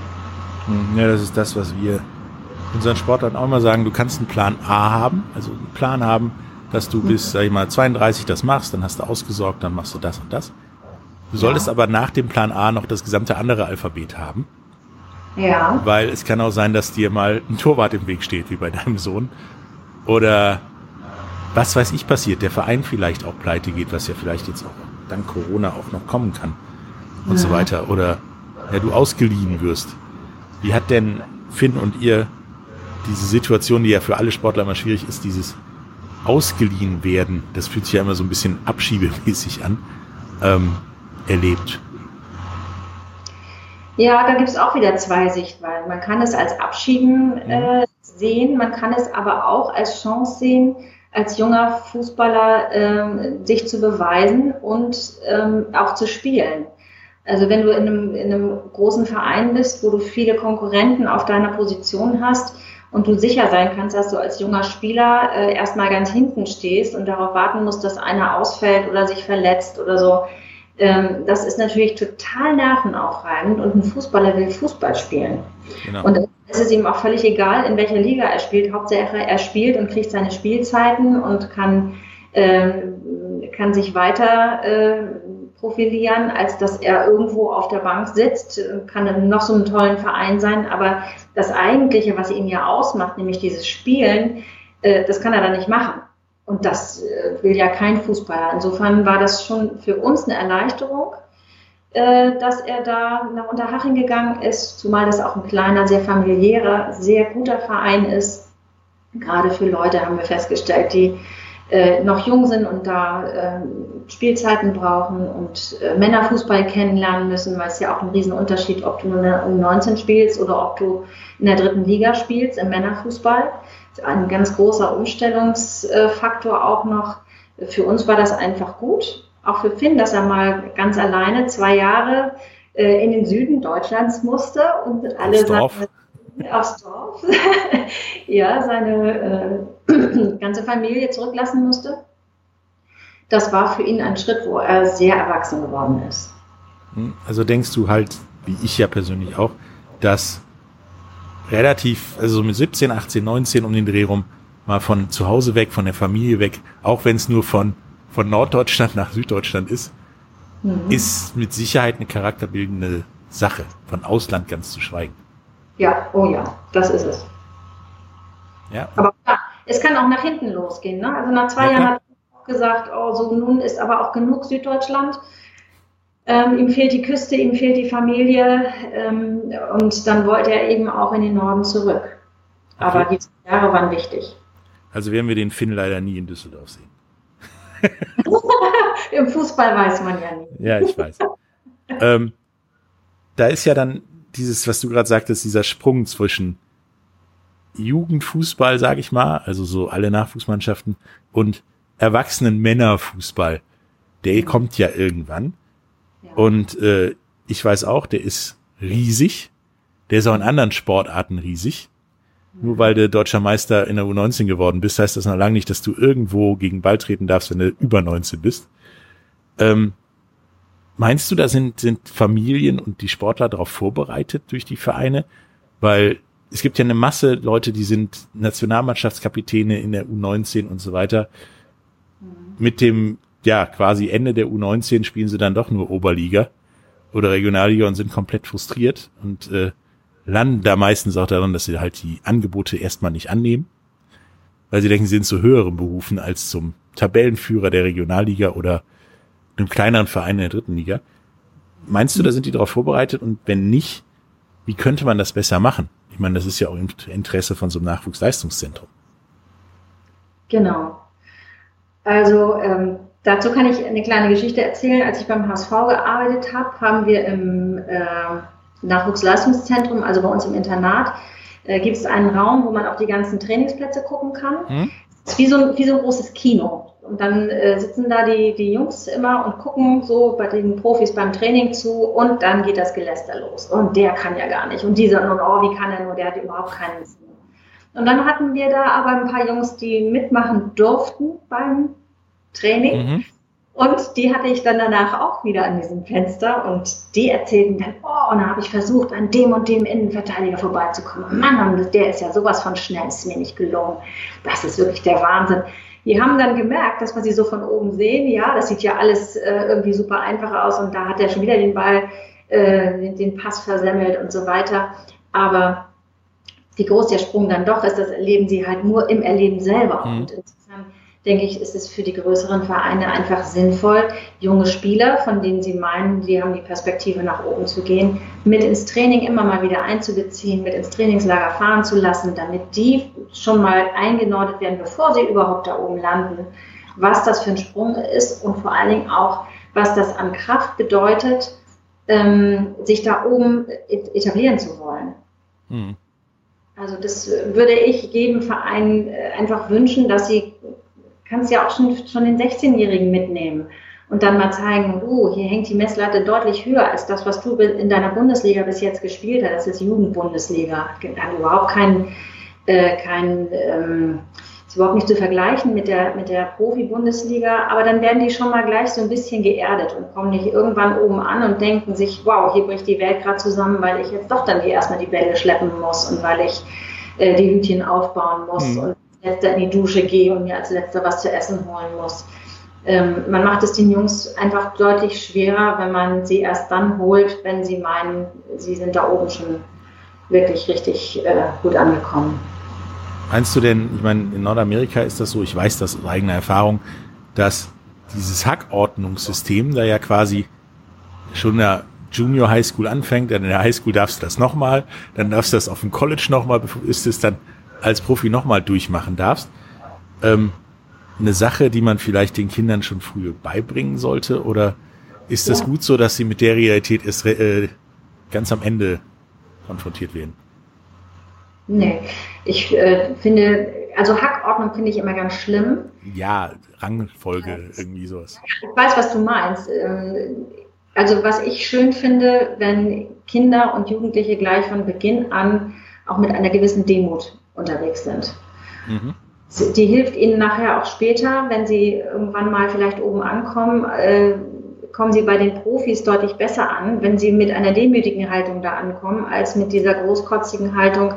Hm, ja, das ist das, was wir unseren Sportlern auch immer sagen. Du kannst einen Plan A haben, also einen Plan haben, dass du bis, sag ich mal, 32 das machst, dann hast du ausgesorgt, dann machst du das und das. Du solltest ja. aber nach dem Plan A noch das gesamte andere Alphabet haben. Ja. Weil es kann auch sein, dass dir mal ein Torwart im Weg steht, wie bei deinem Sohn. Oder was weiß ich passiert, der Verein vielleicht auch pleite geht, was ja vielleicht jetzt auch dank Corona auch noch kommen kann und ja. so weiter. Oder ja, du ausgeliehen wirst. Wie hat denn Finn und ihr diese Situation, die ja für alle Sportler immer schwierig ist, dieses ausgeliehen werden, das fühlt sich ja immer so ein bisschen abschiebemäßig an, ähm, erlebt? Ja, da gibt es auch wieder zwei Sichtweisen. Man kann es als Abschieben mhm. äh, sehen, man kann es aber auch als Chance sehen, als junger Fußballer äh, sich zu beweisen und ähm, auch zu spielen. Also wenn du in einem, in einem großen Verein bist, wo du viele Konkurrenten auf deiner Position hast und du sicher sein kannst, dass du als junger Spieler äh, erstmal ganz hinten stehst und darauf warten musst, dass einer ausfällt oder sich verletzt oder so, ähm, das ist natürlich total nervenaufreibend und ein Fußballer will Fußball spielen. Genau. Und es ist ihm auch völlig egal, in welcher Liga er spielt. Hauptsache er spielt und kriegt seine Spielzeiten und kann, äh, kann sich weiter äh, profilieren, als dass er irgendwo auf der Bank sitzt, kann noch so einen tollen Verein sein, aber das Eigentliche, was ihn ja ausmacht, nämlich dieses Spielen, äh, das kann er dann nicht machen. Und das äh, will ja kein Fußballer. Insofern war das schon für uns eine Erleichterung, äh, dass er da nach Unterhaching gegangen ist, zumal das auch ein kleiner, sehr familiärer, sehr guter Verein ist. Gerade für Leute haben wir festgestellt, die äh, noch jung sind und da äh, Spielzeiten brauchen und äh, Männerfußball kennenlernen müssen, weil es ja auch ein Riesenunterschied, ob du nur eine U19 spielst oder ob du in der dritten Liga spielst im Männerfußball ein ganz großer Umstellungsfaktor auch noch. Für uns war das einfach gut. Auch für Finn, dass er mal ganz alleine zwei Jahre äh, in den Süden Deutschlands musste und alle aufs (laughs) Aufs Dorf, (laughs) ja, seine äh, (clears throat) ganze Familie zurücklassen musste. Das war für ihn ein Schritt, wo er sehr erwachsen geworden ist. Hm, also denkst du halt, wie ich ja persönlich auch, dass relativ, also mit 17, 18, 19 um den Dreh rum, mal von zu Hause weg, von der Familie weg, auch wenn es nur von, von Norddeutschland nach Süddeutschland ist, mhm. ist mit Sicherheit eine charakterbildende Sache, von Ausland ganz zu schweigen. Ja, oh ja, das ist es. Ja. Aber klar, es kann auch nach hinten losgehen. Ne? Also nach zwei ja, Jahren hat er gesagt, oh, so nun ist aber auch genug Süddeutschland. Ähm, ihm fehlt die Küste, ihm fehlt die Familie ähm, und dann wollte er eben auch in den Norden zurück. Aber okay. die Jahre waren wichtig. Also werden wir den Finn leider nie in Düsseldorf sehen. (laughs) Im Fußball weiß man ja nie. Ja, ich weiß. ähm, da ist ja dann dieses, was du gerade sagtest, dieser Sprung zwischen Jugendfußball, sag ich mal, also so alle Nachwuchsmannschaften und erwachsenen Männerfußball. Der kommt ja irgendwann. Und äh, ich weiß auch, der ist riesig. Der ist auch in anderen Sportarten riesig. Nur weil du deutscher Meister in der U19 geworden bist, heißt das noch lange nicht, dass du irgendwo gegen Ball treten darfst, wenn du über 19 bist. Ähm, meinst du, da sind, sind Familien und die Sportler darauf vorbereitet durch die Vereine? Weil es gibt ja eine Masse Leute, die sind Nationalmannschaftskapitäne in der U19 und so weiter. Mit dem ja, quasi Ende der U19 spielen sie dann doch nur Oberliga oder Regionalliga und sind komplett frustriert und äh, landen da meistens auch daran, dass sie halt die Angebote erstmal nicht annehmen, weil sie denken, sie sind zu höheren Berufen als zum Tabellenführer der Regionalliga oder einem kleineren Verein in der dritten Liga. Meinst du, da sind die darauf vorbereitet? Und wenn nicht, wie könnte man das besser machen? Ich meine, das ist ja auch im Interesse von so einem Nachwuchsleistungszentrum. Genau. Also ähm, Dazu kann ich eine kleine Geschichte erzählen. Als ich beim HSV gearbeitet habe, haben wir im äh, Nachwuchsleistungszentrum, also bei uns im Internat, äh, gibt es einen Raum, wo man auf die ganzen Trainingsplätze gucken kann. Hm? Es ist wie so, ein, wie so ein großes Kino. Und dann äh, sitzen da die, die Jungs immer und gucken so bei den Profis beim Training zu und dann geht das Geläster los. Und der kann ja gar nicht. Und dieser, und oh, wie kann er nur, der hat überhaupt keinen Sinn. Und dann hatten wir da aber ein paar Jungs, die mitmachen durften beim Training. Mhm. Und die hatte ich dann danach auch wieder an diesem Fenster und die erzählten dann, oh, und dann habe ich versucht, an dem und dem Innenverteidiger vorbeizukommen. Mann, der ist ja sowas von schnell, ist mir nicht gelungen. Das ist wirklich der Wahnsinn. Die haben dann gemerkt, dass wir sie so von oben sehen, ja, das sieht ja alles äh, irgendwie super einfach aus und da hat er schon wieder den Ball, äh, den, Pass versemmelt und so weiter. Aber wie groß der Sprung dann doch ist, das erleben sie halt nur im Erleben selber. Mhm. Und denke ich, ist es für die größeren Vereine einfach sinnvoll, junge Spieler, von denen sie meinen, die haben die Perspektive nach oben zu gehen, mit ins Training immer mal wieder einzubeziehen, mit ins Trainingslager fahren zu lassen, damit die schon mal eingenordet werden, bevor sie überhaupt da oben landen, was das für ein Sprung ist und vor allen Dingen auch, was das an Kraft bedeutet, ähm, sich da oben etablieren zu wollen. Hm. Also das würde ich jedem Verein äh, einfach wünschen, dass sie kannst ja auch schon, schon den 16-Jährigen mitnehmen und dann mal zeigen, oh, hier hängt die Messlatte deutlich höher als das, was du in deiner Bundesliga bis jetzt gespielt hast. Das ist Jugendbundesliga. Hat überhaupt kein, äh, kein ähm, ist überhaupt nicht zu vergleichen mit der, mit der Profi-Bundesliga, aber dann werden die schon mal gleich so ein bisschen geerdet und kommen nicht irgendwann oben an und denken sich, wow, hier bricht die Welt gerade zusammen, weil ich jetzt doch dann hier erstmal die Bälle schleppen muss und weil ich äh, die Hütchen aufbauen muss mhm. und letzter in die Dusche gehe und mir als letzter was zu essen holen muss. Ähm, man macht es den Jungs einfach deutlich schwerer, wenn man sie erst dann holt, wenn sie meinen, sie sind da oben schon wirklich richtig äh, gut angekommen. Meinst du denn, ich meine, in Nordamerika ist das so, ich weiß das aus eigener Erfahrung, dass dieses Hackordnungssystem da ja quasi schon in der Junior High School anfängt, dann in der High School darfst du das nochmal, dann darfst du das auf dem College nochmal, ist es dann als Profi nochmal durchmachen darfst. Ähm, eine Sache, die man vielleicht den Kindern schon früh beibringen sollte? Oder ist das ja. gut so, dass sie mit der Realität erst äh, ganz am Ende konfrontiert werden? Nee, ich äh, finde, also Hackordnung finde ich immer ganz schlimm. Ja, Rangfolge, irgendwie sowas. Ich weiß, was du meinst. Ähm, also was ich schön finde, wenn Kinder und Jugendliche gleich von Beginn an auch mit einer gewissen Demut unterwegs sind. Mhm. Die hilft ihnen nachher auch später, wenn sie irgendwann mal vielleicht oben ankommen, äh, kommen sie bei den Profis deutlich besser an, wenn sie mit einer demütigen Haltung da ankommen, als mit dieser großkotzigen Haltung,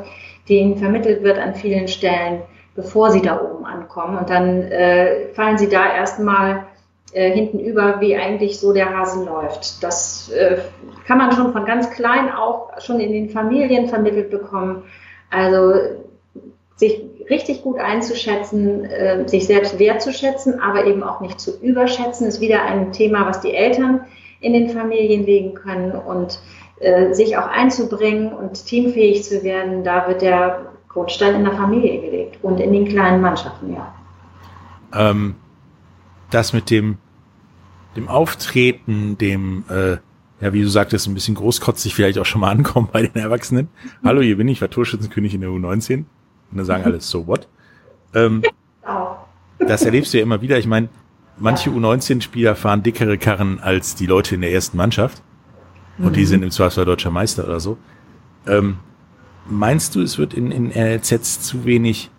die ihnen vermittelt wird an vielen Stellen, bevor sie da oben ankommen. Und dann äh, fallen sie da erstmal äh, hinten über, wie eigentlich so der Hase läuft. Das äh, kann man schon von ganz klein auch schon in den Familien vermittelt bekommen. Also sich richtig gut einzuschätzen, äh, sich selbst wertzuschätzen, aber eben auch nicht zu überschätzen, ist wieder ein Thema, was die Eltern in den Familien legen können und äh, sich auch einzubringen und teamfähig zu werden, da wird der Grundstein in der Familie gelegt und in den kleinen Mannschaften, ja. Ähm, das mit dem, dem Auftreten, dem, äh, ja, wie du sagtest, ein bisschen großkotzig vielleicht auch schon mal ankommen bei den Erwachsenen. Hallo, hier bin ich, war Torschützenkönig in der U19. Und dann sagen alle, so what? Ähm, das erlebst du ja immer wieder. Ich meine, manche U19-Spieler fahren dickere Karren als die Leute in der ersten Mannschaft. Und die mhm. sind im Zweifelsfall deutscher Meister oder so. Ähm, meinst du, es wird in, in NLZs zu wenig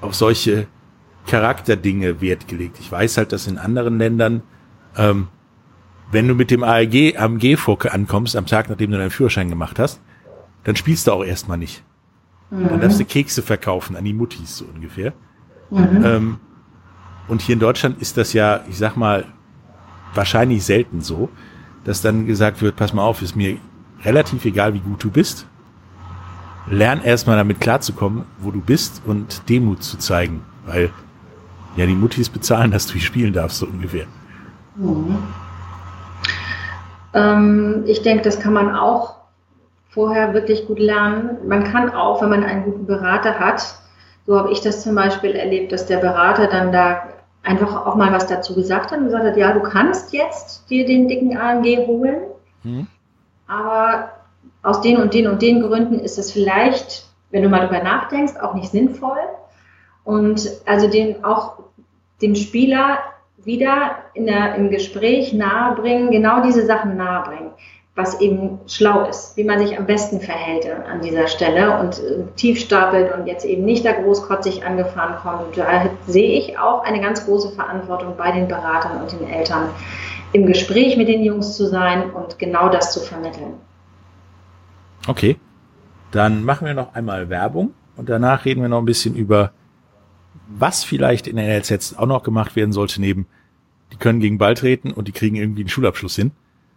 auf solche Charakterdinge Wert gelegt? Ich weiß halt, dass in anderen Ländern, ähm, wenn du mit dem ALG, AMG-Furke ankommst, am Tag, nachdem du deinen Führerschein gemacht hast, dann spielst du auch erstmal nicht. Mhm. Dann darfst du Kekse verkaufen an die Muttis, so ungefähr. Mhm. Ähm, und hier in Deutschland ist das ja, ich sag mal, wahrscheinlich selten so, dass dann gesagt wird, pass mal auf, ist mir relativ egal, wie gut du bist. Lern erstmal damit klarzukommen, wo du bist und Demut zu zeigen, weil ja die Muttis bezahlen, dass du hier spielen darfst, so ungefähr. Mhm. Ähm, ich denke, das kann man auch vorher wirklich gut lernen. Man kann auch, wenn man einen guten Berater hat, so habe ich das zum Beispiel erlebt, dass der Berater dann da einfach auch mal was dazu gesagt hat und gesagt hat, ja, du kannst jetzt dir den dicken AMG holen, mhm. aber aus den und den und den Gründen ist es vielleicht, wenn du mal darüber nachdenkst, auch nicht sinnvoll. Und also den auch dem Spieler wieder in der, im Gespräch nahebringen, genau diese Sachen nahebringen was eben schlau ist, wie man sich am besten verhält an dieser Stelle und äh, tief stapelt und jetzt eben nicht da großkotzig angefahren kommt. Und da sehe ich auch eine ganz große Verantwortung bei den Beratern und den Eltern, im Gespräch mit den Jungs zu sein und genau das zu vermitteln. Okay, dann machen wir noch einmal Werbung und danach reden wir noch ein bisschen über, was vielleicht in den NLZ auch noch gemacht werden sollte, neben, die können gegen Ball treten und die kriegen irgendwie einen Schulabschluss hin.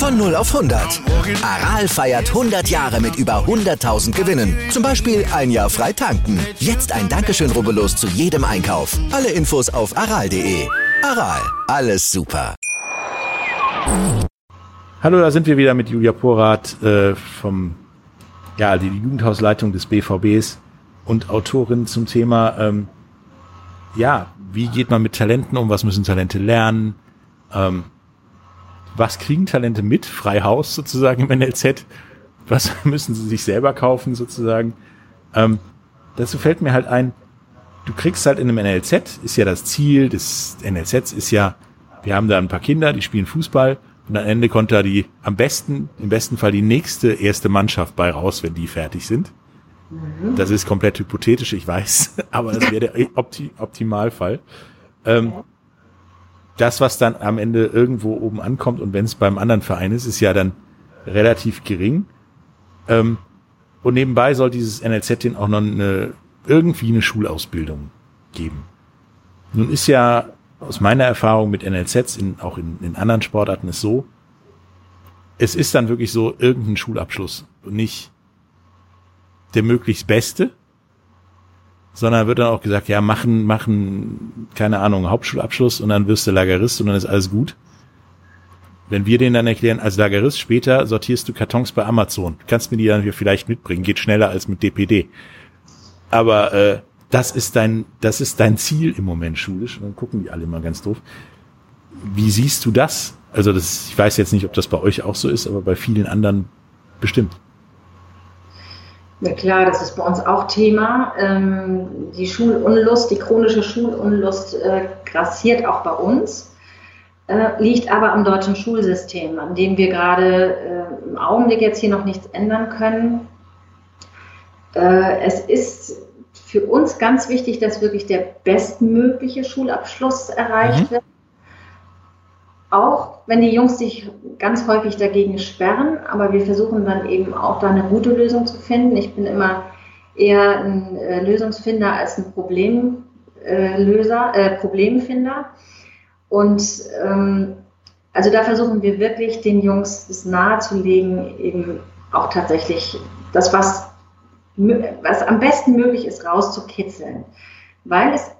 Von 0 auf 100. Aral feiert 100 Jahre mit über 100.000 Gewinnen. Zum Beispiel ein Jahr frei tanken. Jetzt ein Dankeschön, rubbellos zu jedem Einkauf. Alle Infos auf aral.de. Aral, alles super. Hallo, da sind wir wieder mit Julia Porath äh, vom, ja, die Jugendhausleitung des BVBs und Autorin zum Thema, ähm, ja, wie geht man mit Talenten um, was müssen Talente lernen, ähm, was kriegen Talente mit? Freihaus sozusagen im NLZ. Was (laughs) müssen sie sich selber kaufen sozusagen? Ähm, dazu fällt mir halt ein, du kriegst halt in einem NLZ, ist ja das Ziel des NLZs, ist ja, wir haben da ein paar Kinder, die spielen Fußball und am Ende kommt da die, am besten, im besten Fall die nächste erste Mannschaft bei raus, wenn die fertig sind. Mhm. Das ist komplett hypothetisch, ich weiß, (laughs) aber das wäre der Opti Optimalfall. Ähm, das, was dann am Ende irgendwo oben ankommt und wenn es beim anderen Verein ist, ist ja dann relativ gering. Ähm, und nebenbei soll dieses NLZ den auch noch eine, irgendwie eine Schulausbildung geben. Nun ist ja aus meiner Erfahrung mit NLZs, in, auch in, in anderen Sportarten, ist so, es ist dann wirklich so irgendein Schulabschluss und nicht der möglichst beste, sondern wird dann auch gesagt, ja, machen, machen, keine Ahnung, Hauptschulabschluss und dann wirst du Lagerist und dann ist alles gut. Wenn wir denen dann erklären, als Lagerist später sortierst du Kartons bei Amazon, kannst mir die dann vielleicht mitbringen, geht schneller als mit DPD. Aber äh, das ist dein, das ist dein Ziel im Moment schulisch. Und dann gucken die alle mal ganz doof. Wie siehst du das? Also das, ich weiß jetzt nicht, ob das bei euch auch so ist, aber bei vielen anderen bestimmt. Ja klar, das ist bei uns auch Thema. Ähm, die Schulunlust, die chronische Schulunlust äh, grassiert auch bei uns, äh, liegt aber am deutschen Schulsystem, an dem wir gerade äh, im Augenblick jetzt hier noch nichts ändern können. Äh, es ist für uns ganz wichtig, dass wirklich der bestmögliche Schulabschluss erreicht mhm. wird auch wenn die Jungs sich ganz häufig dagegen sperren, aber wir versuchen dann eben auch da eine gute Lösung zu finden. Ich bin immer eher ein äh, Lösungsfinder als ein Problemlöser, äh, Problemfinder. Und ähm, also da versuchen wir wirklich den Jungs das nahezulegen, eben auch tatsächlich das, was, was am besten möglich ist, rauszukitzeln. Weil es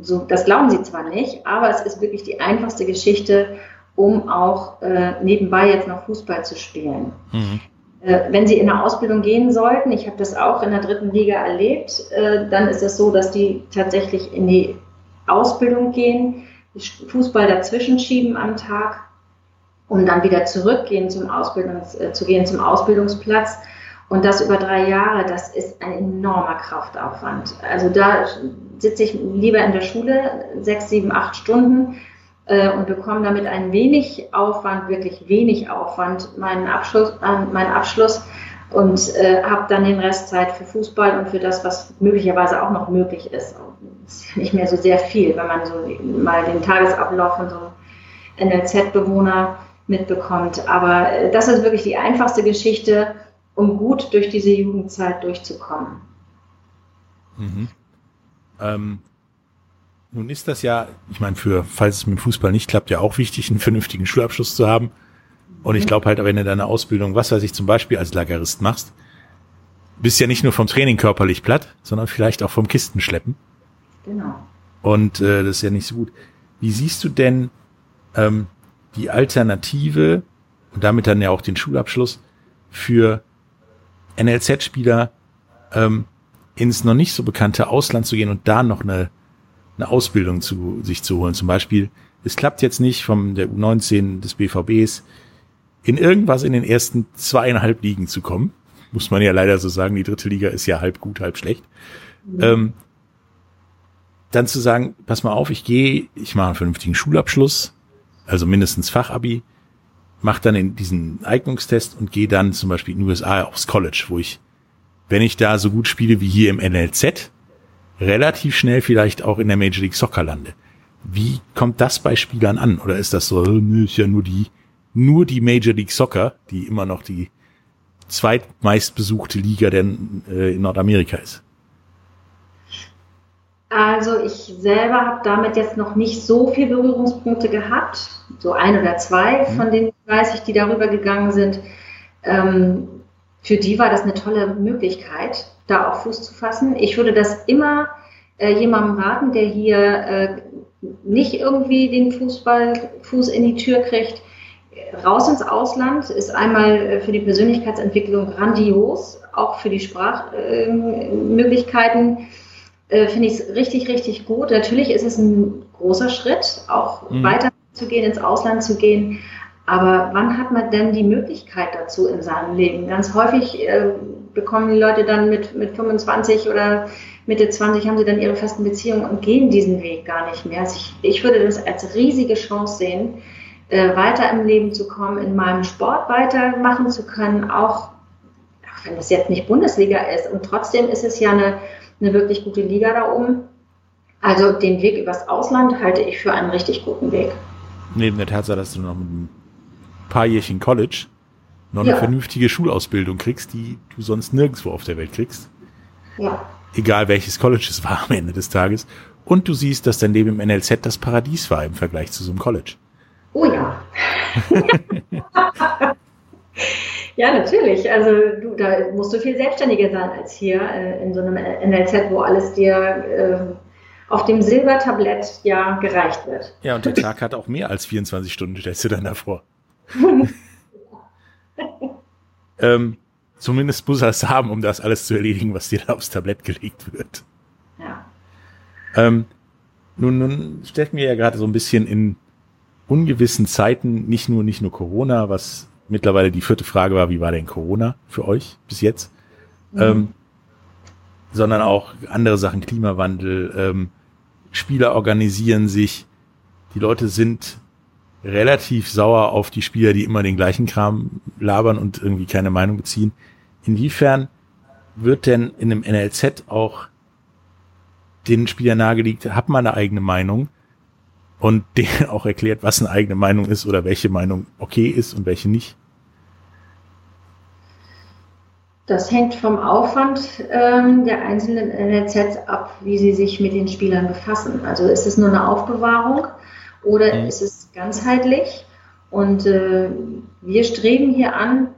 so, das glauben sie zwar nicht, aber es ist wirklich die einfachste Geschichte, um auch äh, nebenbei jetzt noch Fußball zu spielen. Mhm. Äh, wenn sie in eine Ausbildung gehen sollten, ich habe das auch in der dritten Liga erlebt, äh, dann ist es so, dass die tatsächlich in die Ausbildung gehen, Fußball dazwischen schieben am Tag und dann wieder zurückgehen zum Ausbildungs, äh, zu gehen zum Ausbildungsplatz und das über drei Jahre, das ist ein enormer Kraftaufwand. Also da sitze ich lieber in der Schule sechs, sieben, acht Stunden äh, und bekomme damit ein wenig Aufwand, wirklich wenig Aufwand, meinen Abschluss, äh, meinen Abschluss und äh, habe dann den Rest Zeit für Fußball und für das, was möglicherweise auch noch möglich ist. Das ist nicht mehr so sehr viel, wenn man so mal den Tagesablauf von so einem NLZ-Bewohner mitbekommt. Aber äh, das ist wirklich die einfachste Geschichte um gut durch diese Jugendzeit durchzukommen. Mhm. Ähm, nun ist das ja, ich meine, für, falls es mit dem Fußball nicht klappt, ja auch wichtig, einen vernünftigen Schulabschluss zu haben. Und ich mhm. glaube halt, wenn du deine Ausbildung, was weiß ich, zum Beispiel als Lagerist machst, bist ja nicht nur vom Training körperlich platt, sondern vielleicht auch vom Kistenschleppen. Genau. Und äh, das ist ja nicht so gut. Wie siehst du denn ähm, die Alternative und damit dann ja auch den Schulabschluss für NLZ-Spieler ähm, ins noch nicht so bekannte Ausland zu gehen und da noch eine, eine Ausbildung zu sich zu holen. Zum Beispiel, es klappt jetzt nicht vom der U19 des BVBs in irgendwas in den ersten zweieinhalb Ligen zu kommen. Muss man ja leider so sagen, die dritte Liga ist ja halb gut, halb schlecht. Mhm. Ähm, dann zu sagen, pass mal auf, ich gehe, ich mache einen vernünftigen Schulabschluss, also mindestens Fachabi, mache dann in diesen Eignungstest und gehe dann zum Beispiel in den USA aufs College, wo ich, wenn ich da so gut spiele wie hier im NLZ, relativ schnell vielleicht auch in der Major League Soccer lande. Wie kommt das bei Spielern an? Oder ist das so, nö, ist ja nur die, nur die Major League Soccer, die immer noch die zweitmeistbesuchte Liga denn, äh, in Nordamerika ist? Also ich selber habe damit jetzt noch nicht so viel Berührungspunkte gehabt, so ein oder zwei, mhm. von denen weiß ich, die darüber gegangen sind. Ähm, für die war das eine tolle Möglichkeit, da auch Fuß zu fassen. Ich würde das immer äh, jemandem raten, der hier äh, nicht irgendwie den Fußball, Fuß in die Tür kriegt. Raus ins Ausland ist einmal äh, für die Persönlichkeitsentwicklung grandios, auch für die Sprachmöglichkeiten. Äh, äh, finde ich es richtig, richtig gut. Natürlich ist es ein großer Schritt, auch mhm. weiter zu gehen, ins Ausland zu gehen. Aber wann hat man denn die Möglichkeit dazu in seinem Leben? Ganz häufig äh, bekommen die Leute dann mit, mit 25 oder Mitte 20 haben sie dann ihre festen Beziehungen und gehen diesen Weg gar nicht mehr. Also ich, ich würde das als riesige Chance sehen, äh, weiter im Leben zu kommen, in meinem Sport weitermachen zu können, auch, auch wenn das jetzt nicht Bundesliga ist. Und trotzdem ist es ja eine, eine wirklich gute Liga da oben. Also den Weg übers Ausland halte ich für einen richtig guten Weg. Neben der Tatsache, dass du noch mit ein paar Jährchen College noch ja. eine vernünftige Schulausbildung kriegst, die du sonst nirgendwo auf der Welt kriegst. Ja. Egal welches College es war am Ende des Tages. Und du siehst, dass dein Leben im NLZ das Paradies war im Vergleich zu so einem College. Oh ja. (laughs) Ja, natürlich. Also du, da musst du viel selbstständiger sein als hier äh, in so einem NLZ, wo alles dir äh, auf dem Silbertablett ja gereicht wird. Ja, und der Tag hat auch mehr als 24 Stunden, stellst du dann davor. (laughs) ähm, zumindest muss er es haben, um das alles zu erledigen, was dir da aufs Tablett gelegt wird. Ja. Ähm, nun, nun steckt mir ja gerade so ein bisschen in ungewissen Zeiten, nicht nur, nicht nur Corona, was mittlerweile die vierte Frage war, wie war denn Corona für euch bis jetzt? Mhm. Ähm, sondern auch andere Sachen, Klimawandel, ähm, Spieler organisieren sich, die Leute sind relativ sauer auf die Spieler, die immer den gleichen Kram labern und irgendwie keine Meinung beziehen. Inwiefern wird denn in einem NLZ auch den Spieler nahegelegt, hat man eine eigene Meinung und denen (laughs) auch erklärt, was eine eigene Meinung ist oder welche Meinung okay ist und welche nicht? Das hängt vom Aufwand ähm, der einzelnen NLZs ab, wie sie sich mit den Spielern befassen. Also ist es nur eine Aufbewahrung oder mhm. ist es ganzheitlich? Und äh, wir streben hier an,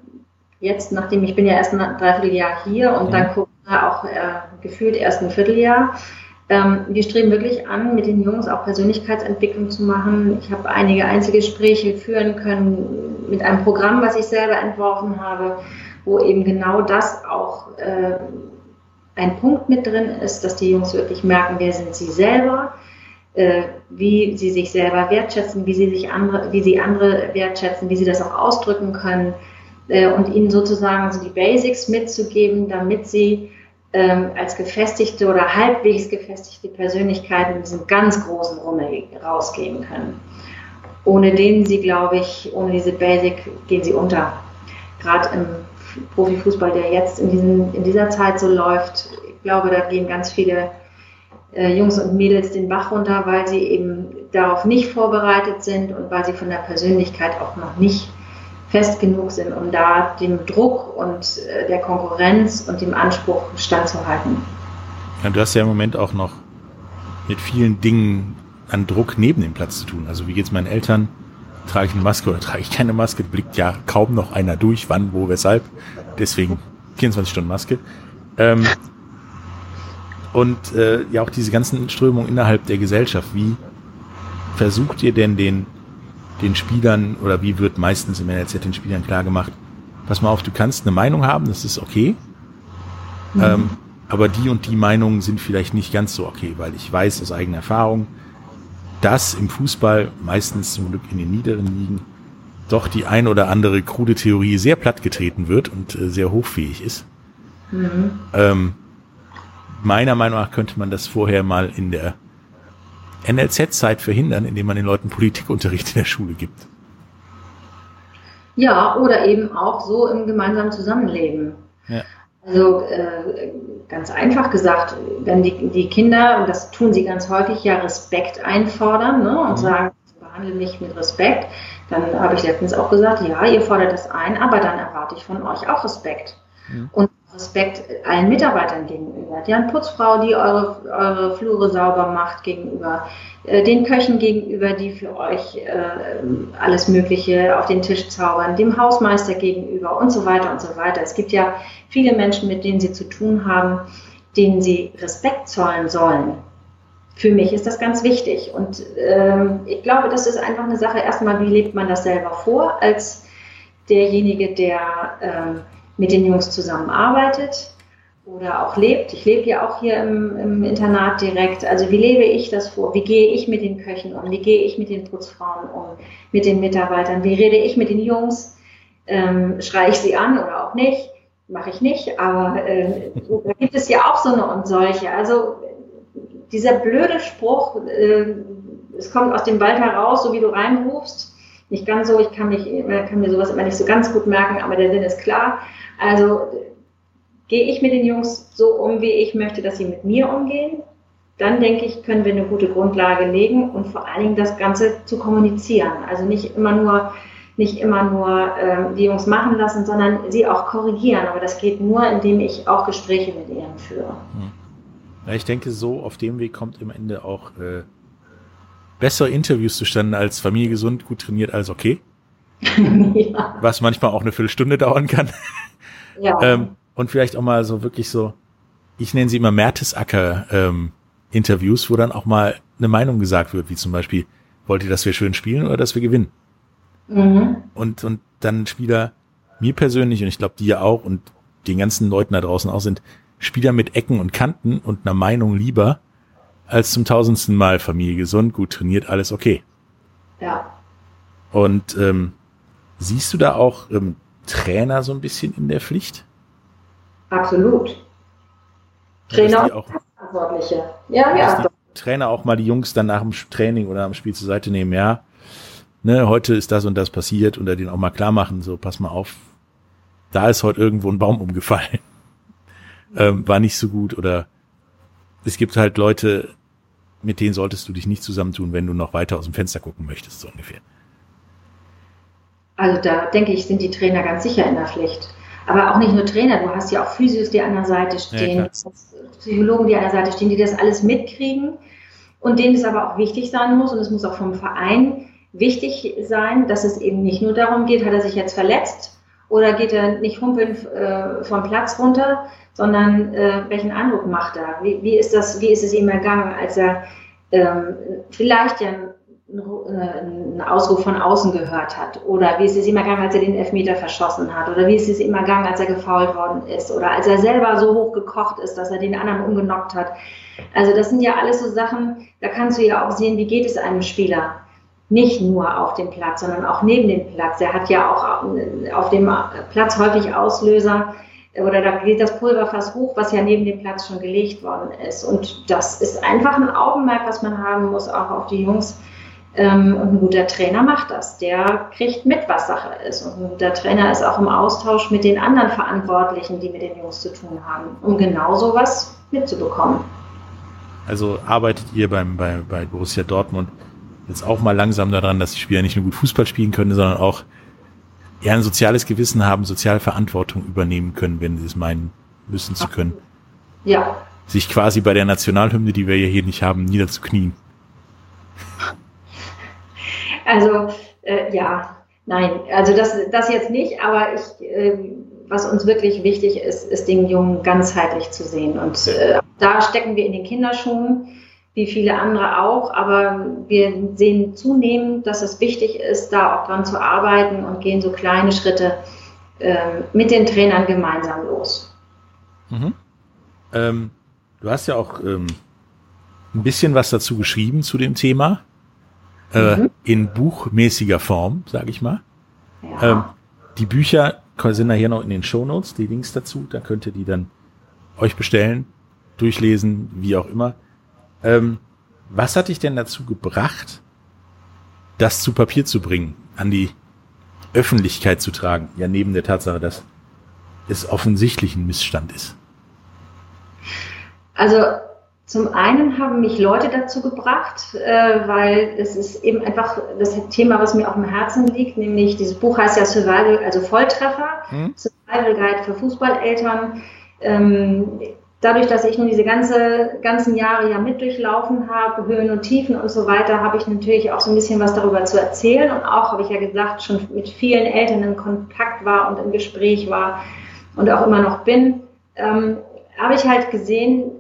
jetzt nachdem ich bin ja erst ein Dreivierteljahr hier und mhm. dann Corona auch äh, gefühlt erst ein Vierteljahr, ähm, wir streben wirklich an, mit den Jungs auch Persönlichkeitsentwicklung zu machen. Ich habe einige Einzelgespräche führen können mit einem Programm, was ich selber entworfen habe, wo eben genau das auch äh, ein Punkt mit drin ist, dass die Jungs wirklich merken, wer sind sie selber, äh, wie sie sich selber wertschätzen, wie sie sich andere, wie sie andere wertschätzen, wie sie das auch ausdrücken können äh, und ihnen sozusagen so die Basics mitzugeben, damit sie ähm, als gefestigte oder halbwegs gefestigte Persönlichkeiten in diesem ganz großen Rummel rausgehen können. Ohne denen sie, glaube ich, ohne diese Basic gehen sie unter. Gerade im Profifußball, der jetzt in, diesen, in dieser Zeit so läuft, ich glaube, da gehen ganz viele äh, Jungs und Mädels den Bach runter, weil sie eben darauf nicht vorbereitet sind und weil sie von der Persönlichkeit auch noch nicht fest genug sind, um da dem Druck und äh, der Konkurrenz und dem Anspruch standzuhalten. Ja, du hast ja im Moment auch noch mit vielen Dingen an Druck neben dem Platz zu tun. Also wie geht es meinen Eltern? Trage ich eine Maske oder trage ich keine Maske? Blickt ja kaum noch einer durch, wann, wo, weshalb. Deswegen 24 Stunden Maske. Ähm, und äh, ja auch diese ganzen Strömungen innerhalb der Gesellschaft. Wie versucht ihr denn den den Spielern oder wie wird meistens im NLZ den Spielern klar gemacht, pass mal auf, du kannst eine Meinung haben, das ist okay. Mhm. Ähm, aber die und die Meinungen sind vielleicht nicht ganz so okay, weil ich weiß aus eigener Erfahrung, dass im Fußball meistens zum Glück in den niederen Ligen doch die ein oder andere krude Theorie sehr plattgetreten wird und äh, sehr hochfähig ist. Mhm. Ähm, meiner Meinung nach könnte man das vorher mal in der NLZ-Zeit verhindern, indem man den Leuten Politikunterricht in der Schule gibt. Ja, oder eben auch so im gemeinsamen Zusammenleben. Ja. Also äh, ganz einfach gesagt, wenn die, die Kinder, und das tun sie ganz häufig, ja Respekt einfordern ne, und mhm. sagen, behandle mich mit Respekt, dann habe ich letztens auch gesagt, ja, ihr fordert das ein, aber dann erwarte ich von euch auch Respekt. Mhm. Und Respekt allen Mitarbeitern gegenüber, deren Putzfrau, die eure, eure Flure sauber macht, gegenüber, äh, den Köchen gegenüber, die für euch äh, alles Mögliche auf den Tisch zaubern, dem Hausmeister gegenüber und so weiter und so weiter. Es gibt ja viele Menschen, mit denen sie zu tun haben, denen sie Respekt zollen sollen. Für mich ist das ganz wichtig. Und ähm, ich glaube, das ist einfach eine Sache, erstmal, wie lebt man das selber vor, als derjenige, der ähm, mit den Jungs zusammenarbeitet oder auch lebt. Ich lebe ja auch hier im, im, Internat direkt. Also wie lebe ich das vor? Wie gehe ich mit den Köchen um? Wie gehe ich mit den Putzfrauen um? Mit den Mitarbeitern? Wie rede ich mit den Jungs? Ähm, schreie ich sie an oder auch nicht? Mache ich nicht, aber äh, da gibt es ja auch so eine und solche. Also dieser blöde Spruch, äh, es kommt aus dem Wald heraus, so wie du reinrufst. Nicht ganz so, ich kann, mich, kann mir sowas immer nicht so ganz gut merken, aber der Sinn ist klar. Also gehe ich mit den Jungs so um, wie ich möchte, dass sie mit mir umgehen, dann denke ich, können wir eine gute Grundlage legen und vor allen Dingen das Ganze zu kommunizieren. Also nicht immer nur, nicht immer nur äh, die Jungs machen lassen, sondern sie auch korrigieren. Aber das geht nur, indem ich auch Gespräche mit ihnen führe. Ja, ich denke, so auf dem Weg kommt im Ende auch äh, bessere Interviews zustande als Familie gesund, gut trainiert, alles okay. (laughs) ja. Was manchmal auch eine Viertelstunde dauern kann. Ja. Ähm, und vielleicht auch mal so wirklich so, ich nenne sie immer Mertesacker ähm, Interviews, wo dann auch mal eine Meinung gesagt wird, wie zum Beispiel, wollt ihr, dass wir schön spielen oder dass wir gewinnen? Mhm. Und, und dann Spieler, mir persönlich, und ich glaube dir auch und den ganzen Leuten da draußen auch sind, Spieler mit Ecken und Kanten und einer Meinung lieber, als zum tausendsten Mal Familie gesund, gut trainiert, alles okay. Ja. Und ähm, siehst du da auch ähm, Trainer so ein bisschen in der Pflicht? Absolut. Trainer und Verantwortliche. Ja, ja. Trainer auch mal die Jungs dann nach dem Training oder am Spiel zur Seite nehmen, ja. Ne, heute ist das und das passiert und denen auch mal klar machen, so pass mal auf, da ist heute irgendwo ein Baum umgefallen. (laughs) ähm, war nicht so gut oder es gibt halt Leute, mit denen solltest du dich nicht zusammentun, wenn du noch weiter aus dem Fenster gucken möchtest, so ungefähr. Also da denke ich, sind die Trainer ganz sicher in der Pflicht. Aber auch nicht nur Trainer, du hast ja auch Physios, die an der Seite stehen, ja, Psychologen, die an der Seite stehen, die das alles mitkriegen und denen es aber auch wichtig sein muss und es muss auch vom Verein wichtig sein, dass es eben nicht nur darum geht, hat er sich jetzt verletzt oder geht er nicht humpeln äh, vom Platz runter, sondern äh, welchen Eindruck macht er? Wie, wie, ist das, wie ist es ihm ergangen, als er ähm, vielleicht ja einen Ausruf von außen gehört hat oder wie ist es ihm ergangen, als er den Elfmeter verschossen hat oder wie ist es ihm ergangen, als er gefault worden ist oder als er selber so hoch gekocht ist, dass er den anderen umgenockt hat. Also das sind ja alles so Sachen, da kannst du ja auch sehen, wie geht es einem Spieler. Nicht nur auf dem Platz, sondern auch neben dem Platz. Er hat ja auch auf dem Platz häufig Auslöser, oder da geht das Pulverfass hoch, was ja neben dem Platz schon gelegt worden ist. Und das ist einfach ein Augenmerk, was man haben muss, auch auf die Jungs, ähm, und ein guter Trainer macht das. Der kriegt mit, was Sache ist. Und ein guter Trainer ist auch im Austausch mit den anderen Verantwortlichen, die mit den Jungs zu tun haben, um genau sowas mitzubekommen. Also arbeitet ihr beim, bei, bei Borussia Dortmund jetzt auch mal langsam daran, dass die Spieler nicht nur gut Fußball spielen können, sondern auch eher ein soziales Gewissen haben, soziale Verantwortung übernehmen können, wenn sie es meinen, müssen zu können. Ja. Sich quasi bei der Nationalhymne, die wir ja hier nicht haben, niederzuknien. Also äh, ja, nein, also das, das jetzt nicht, aber ich, äh, was uns wirklich wichtig ist, ist den Jungen ganzheitlich zu sehen. Und äh, da stecken wir in den Kinderschuhen. Wie viele andere auch, aber wir sehen zunehmend, dass es wichtig ist, da auch dran zu arbeiten und gehen so kleine Schritte äh, mit den Trainern gemeinsam los. Mhm. Ähm, du hast ja auch ähm, ein bisschen was dazu geschrieben zu dem Thema. Äh, mhm. In buchmäßiger Form, sage ich mal. Ja. Ähm, die Bücher sind nachher noch in den Shownotes, die Links dazu. Da könnt ihr die dann euch bestellen, durchlesen, wie auch immer. Ähm, was hat dich denn dazu gebracht, das zu Papier zu bringen, an die Öffentlichkeit zu tragen? Ja, neben der Tatsache, dass es offensichtlich ein Missstand ist. Also zum einen haben mich Leute dazu gebracht, äh, weil es ist eben einfach das Thema, was mir auf dem Herzen liegt, nämlich dieses Buch heißt ja Survival, also Volltreffer, hm? Survival Guide für Fußballeltern. Ähm, dadurch, dass ich nun diese ganze, ganzen Jahre ja mit durchlaufen habe, Höhen und Tiefen und so weiter, habe ich natürlich auch so ein bisschen was darüber zu erzählen. Und auch, habe ich ja gesagt, schon mit vielen Eltern in Kontakt war und im Gespräch war und auch immer noch bin, ähm, habe ich halt gesehen,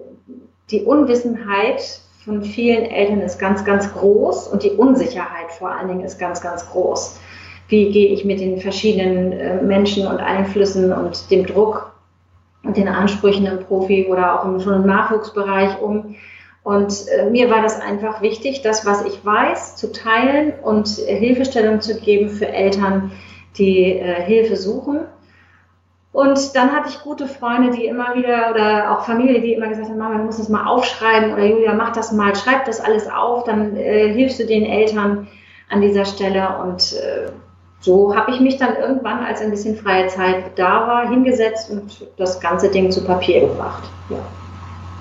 die Unwissenheit von vielen Eltern ist ganz, ganz groß und die Unsicherheit vor allen Dingen ist ganz, ganz groß. Wie gehe ich mit den verschiedenen äh, Menschen und Einflüssen und dem Druck den Ansprüchen im Profi oder auch im, schon im Nachwuchsbereich um? Und äh, mir war das einfach wichtig, das, was ich weiß, zu teilen und äh, Hilfestellung zu geben für Eltern, die äh, Hilfe suchen. Und dann hatte ich gute Freunde, die immer wieder, oder auch Familie, die immer gesagt haben, Mama, du musst das mal aufschreiben, oder Julia, mach das mal, schreib das alles auf, dann äh, hilfst du den Eltern an dieser Stelle. Und äh, so habe ich mich dann irgendwann, als ein bisschen freie Zeit da war, hingesetzt und das ganze Ding zu Papier gebracht. Ja,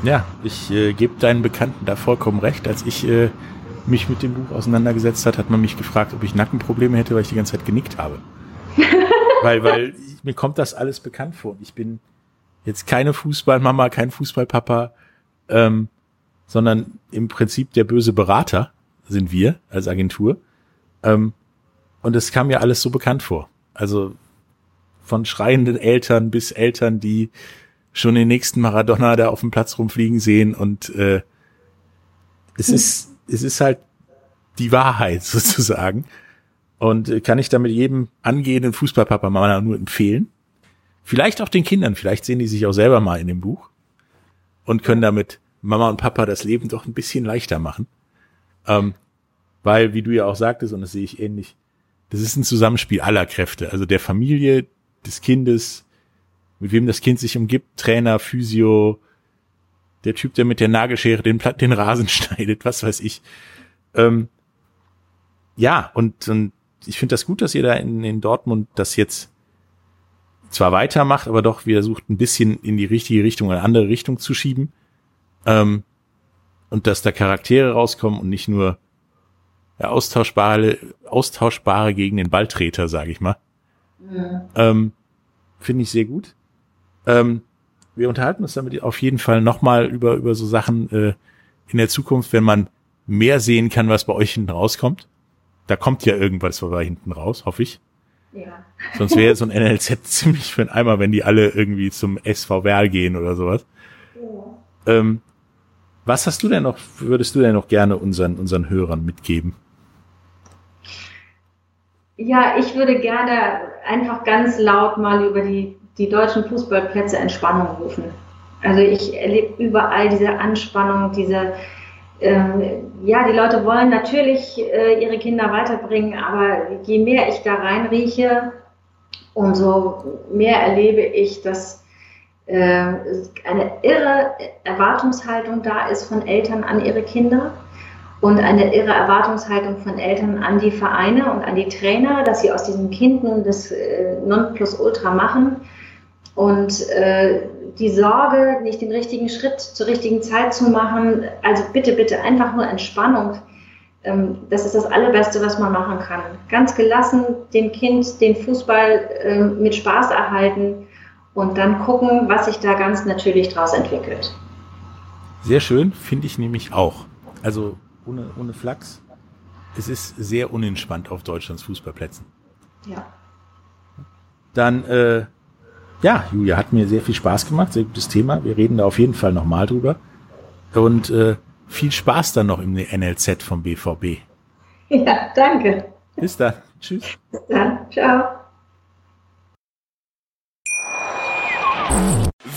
ja ich äh, gebe deinen Bekannten da vollkommen recht. Als ich äh, mich mit dem Buch auseinandergesetzt hat, hat man mich gefragt, ob ich Nackenprobleme hätte, weil ich die ganze Zeit genickt habe. (laughs) weil, weil mir kommt das alles bekannt vor. Ich bin jetzt keine Fußballmama, kein Fußballpapa, ähm, sondern im Prinzip der böse Berater sind wir als Agentur. Ähm, und es kam mir alles so bekannt vor. Also von schreienden Eltern bis Eltern, die schon den nächsten Maradona da auf dem Platz rumfliegen sehen und äh, es ist es ist halt die Wahrheit (laughs) sozusagen. Und äh, kann ich damit jedem angehenden Fußballpapa mal nur empfehlen. Vielleicht auch den Kindern, vielleicht sehen die sich auch selber mal in dem Buch und können damit Mama und Papa das Leben doch ein bisschen leichter machen. Ähm, weil, wie du ja auch sagtest, und das sehe ich ähnlich, das ist ein Zusammenspiel aller Kräfte, also der Familie, des Kindes, mit wem das Kind sich umgibt, Trainer, Physio, der Typ, der mit der Nagelschere den, den Rasen (laughs) schneidet, was weiß ich. Ähm, ja, und, und ich finde das gut, dass ihr da in, in Dortmund das jetzt zwar weitermacht, aber doch wieder sucht, ein bisschen in die richtige Richtung, eine andere Richtung zu schieben. Ähm, und dass da Charaktere rauskommen und nicht nur austauschbare, austauschbare gegen den Balltreter, sage ich mal. Ja. Ähm, Finde ich sehr gut. Ähm, wir unterhalten uns damit auf jeden Fall nochmal über, über so Sachen äh, in der Zukunft, wenn man mehr sehen kann, was bei euch hinten rauskommt. Da kommt ja irgendwas vorbei hinten raus, hoffe ich. Ja. Sonst wäre so ein NLZ (laughs) ziemlich für ein Eimer, wenn die alle irgendwie zum SV Werl gehen oder sowas. Ja. Ähm, was hast du denn noch, würdest du denn noch gerne unseren, unseren Hörern mitgeben? Ja, ich würde gerne einfach ganz laut mal über die, die deutschen Fußballplätze Entspannung rufen. Also ich erlebe überall diese Anspannung, diese, ähm, ja, die Leute wollen natürlich äh, ihre Kinder weiterbringen, aber je mehr ich da reinrieche, umso mehr erlebe ich, dass äh, eine irre Erwartungshaltung da ist von Eltern an ihre Kinder und eine irre Erwartungshaltung von Eltern an die Vereine und an die Trainer, dass sie aus diesem Kind nun das äh, Nonplusultra machen und äh, die Sorge, nicht den richtigen Schritt zur richtigen Zeit zu machen. Also bitte, bitte einfach nur Entspannung. Ähm, das ist das Allerbeste, was man machen kann. Ganz gelassen dem Kind den Fußball ähm, mit Spaß erhalten und dann gucken, was sich da ganz natürlich daraus entwickelt. Sehr schön, finde ich nämlich auch. Also ohne, ohne Flachs. Es ist sehr unentspannt auf Deutschlands Fußballplätzen. Ja. Dann äh, ja, Julia, hat mir sehr viel Spaß gemacht, sehr gutes Thema. Wir reden da auf jeden Fall nochmal drüber. Und äh, viel Spaß dann noch im NLZ vom BVB. Ja, danke. Bis dann. Tschüss. Bis dann. Ciao.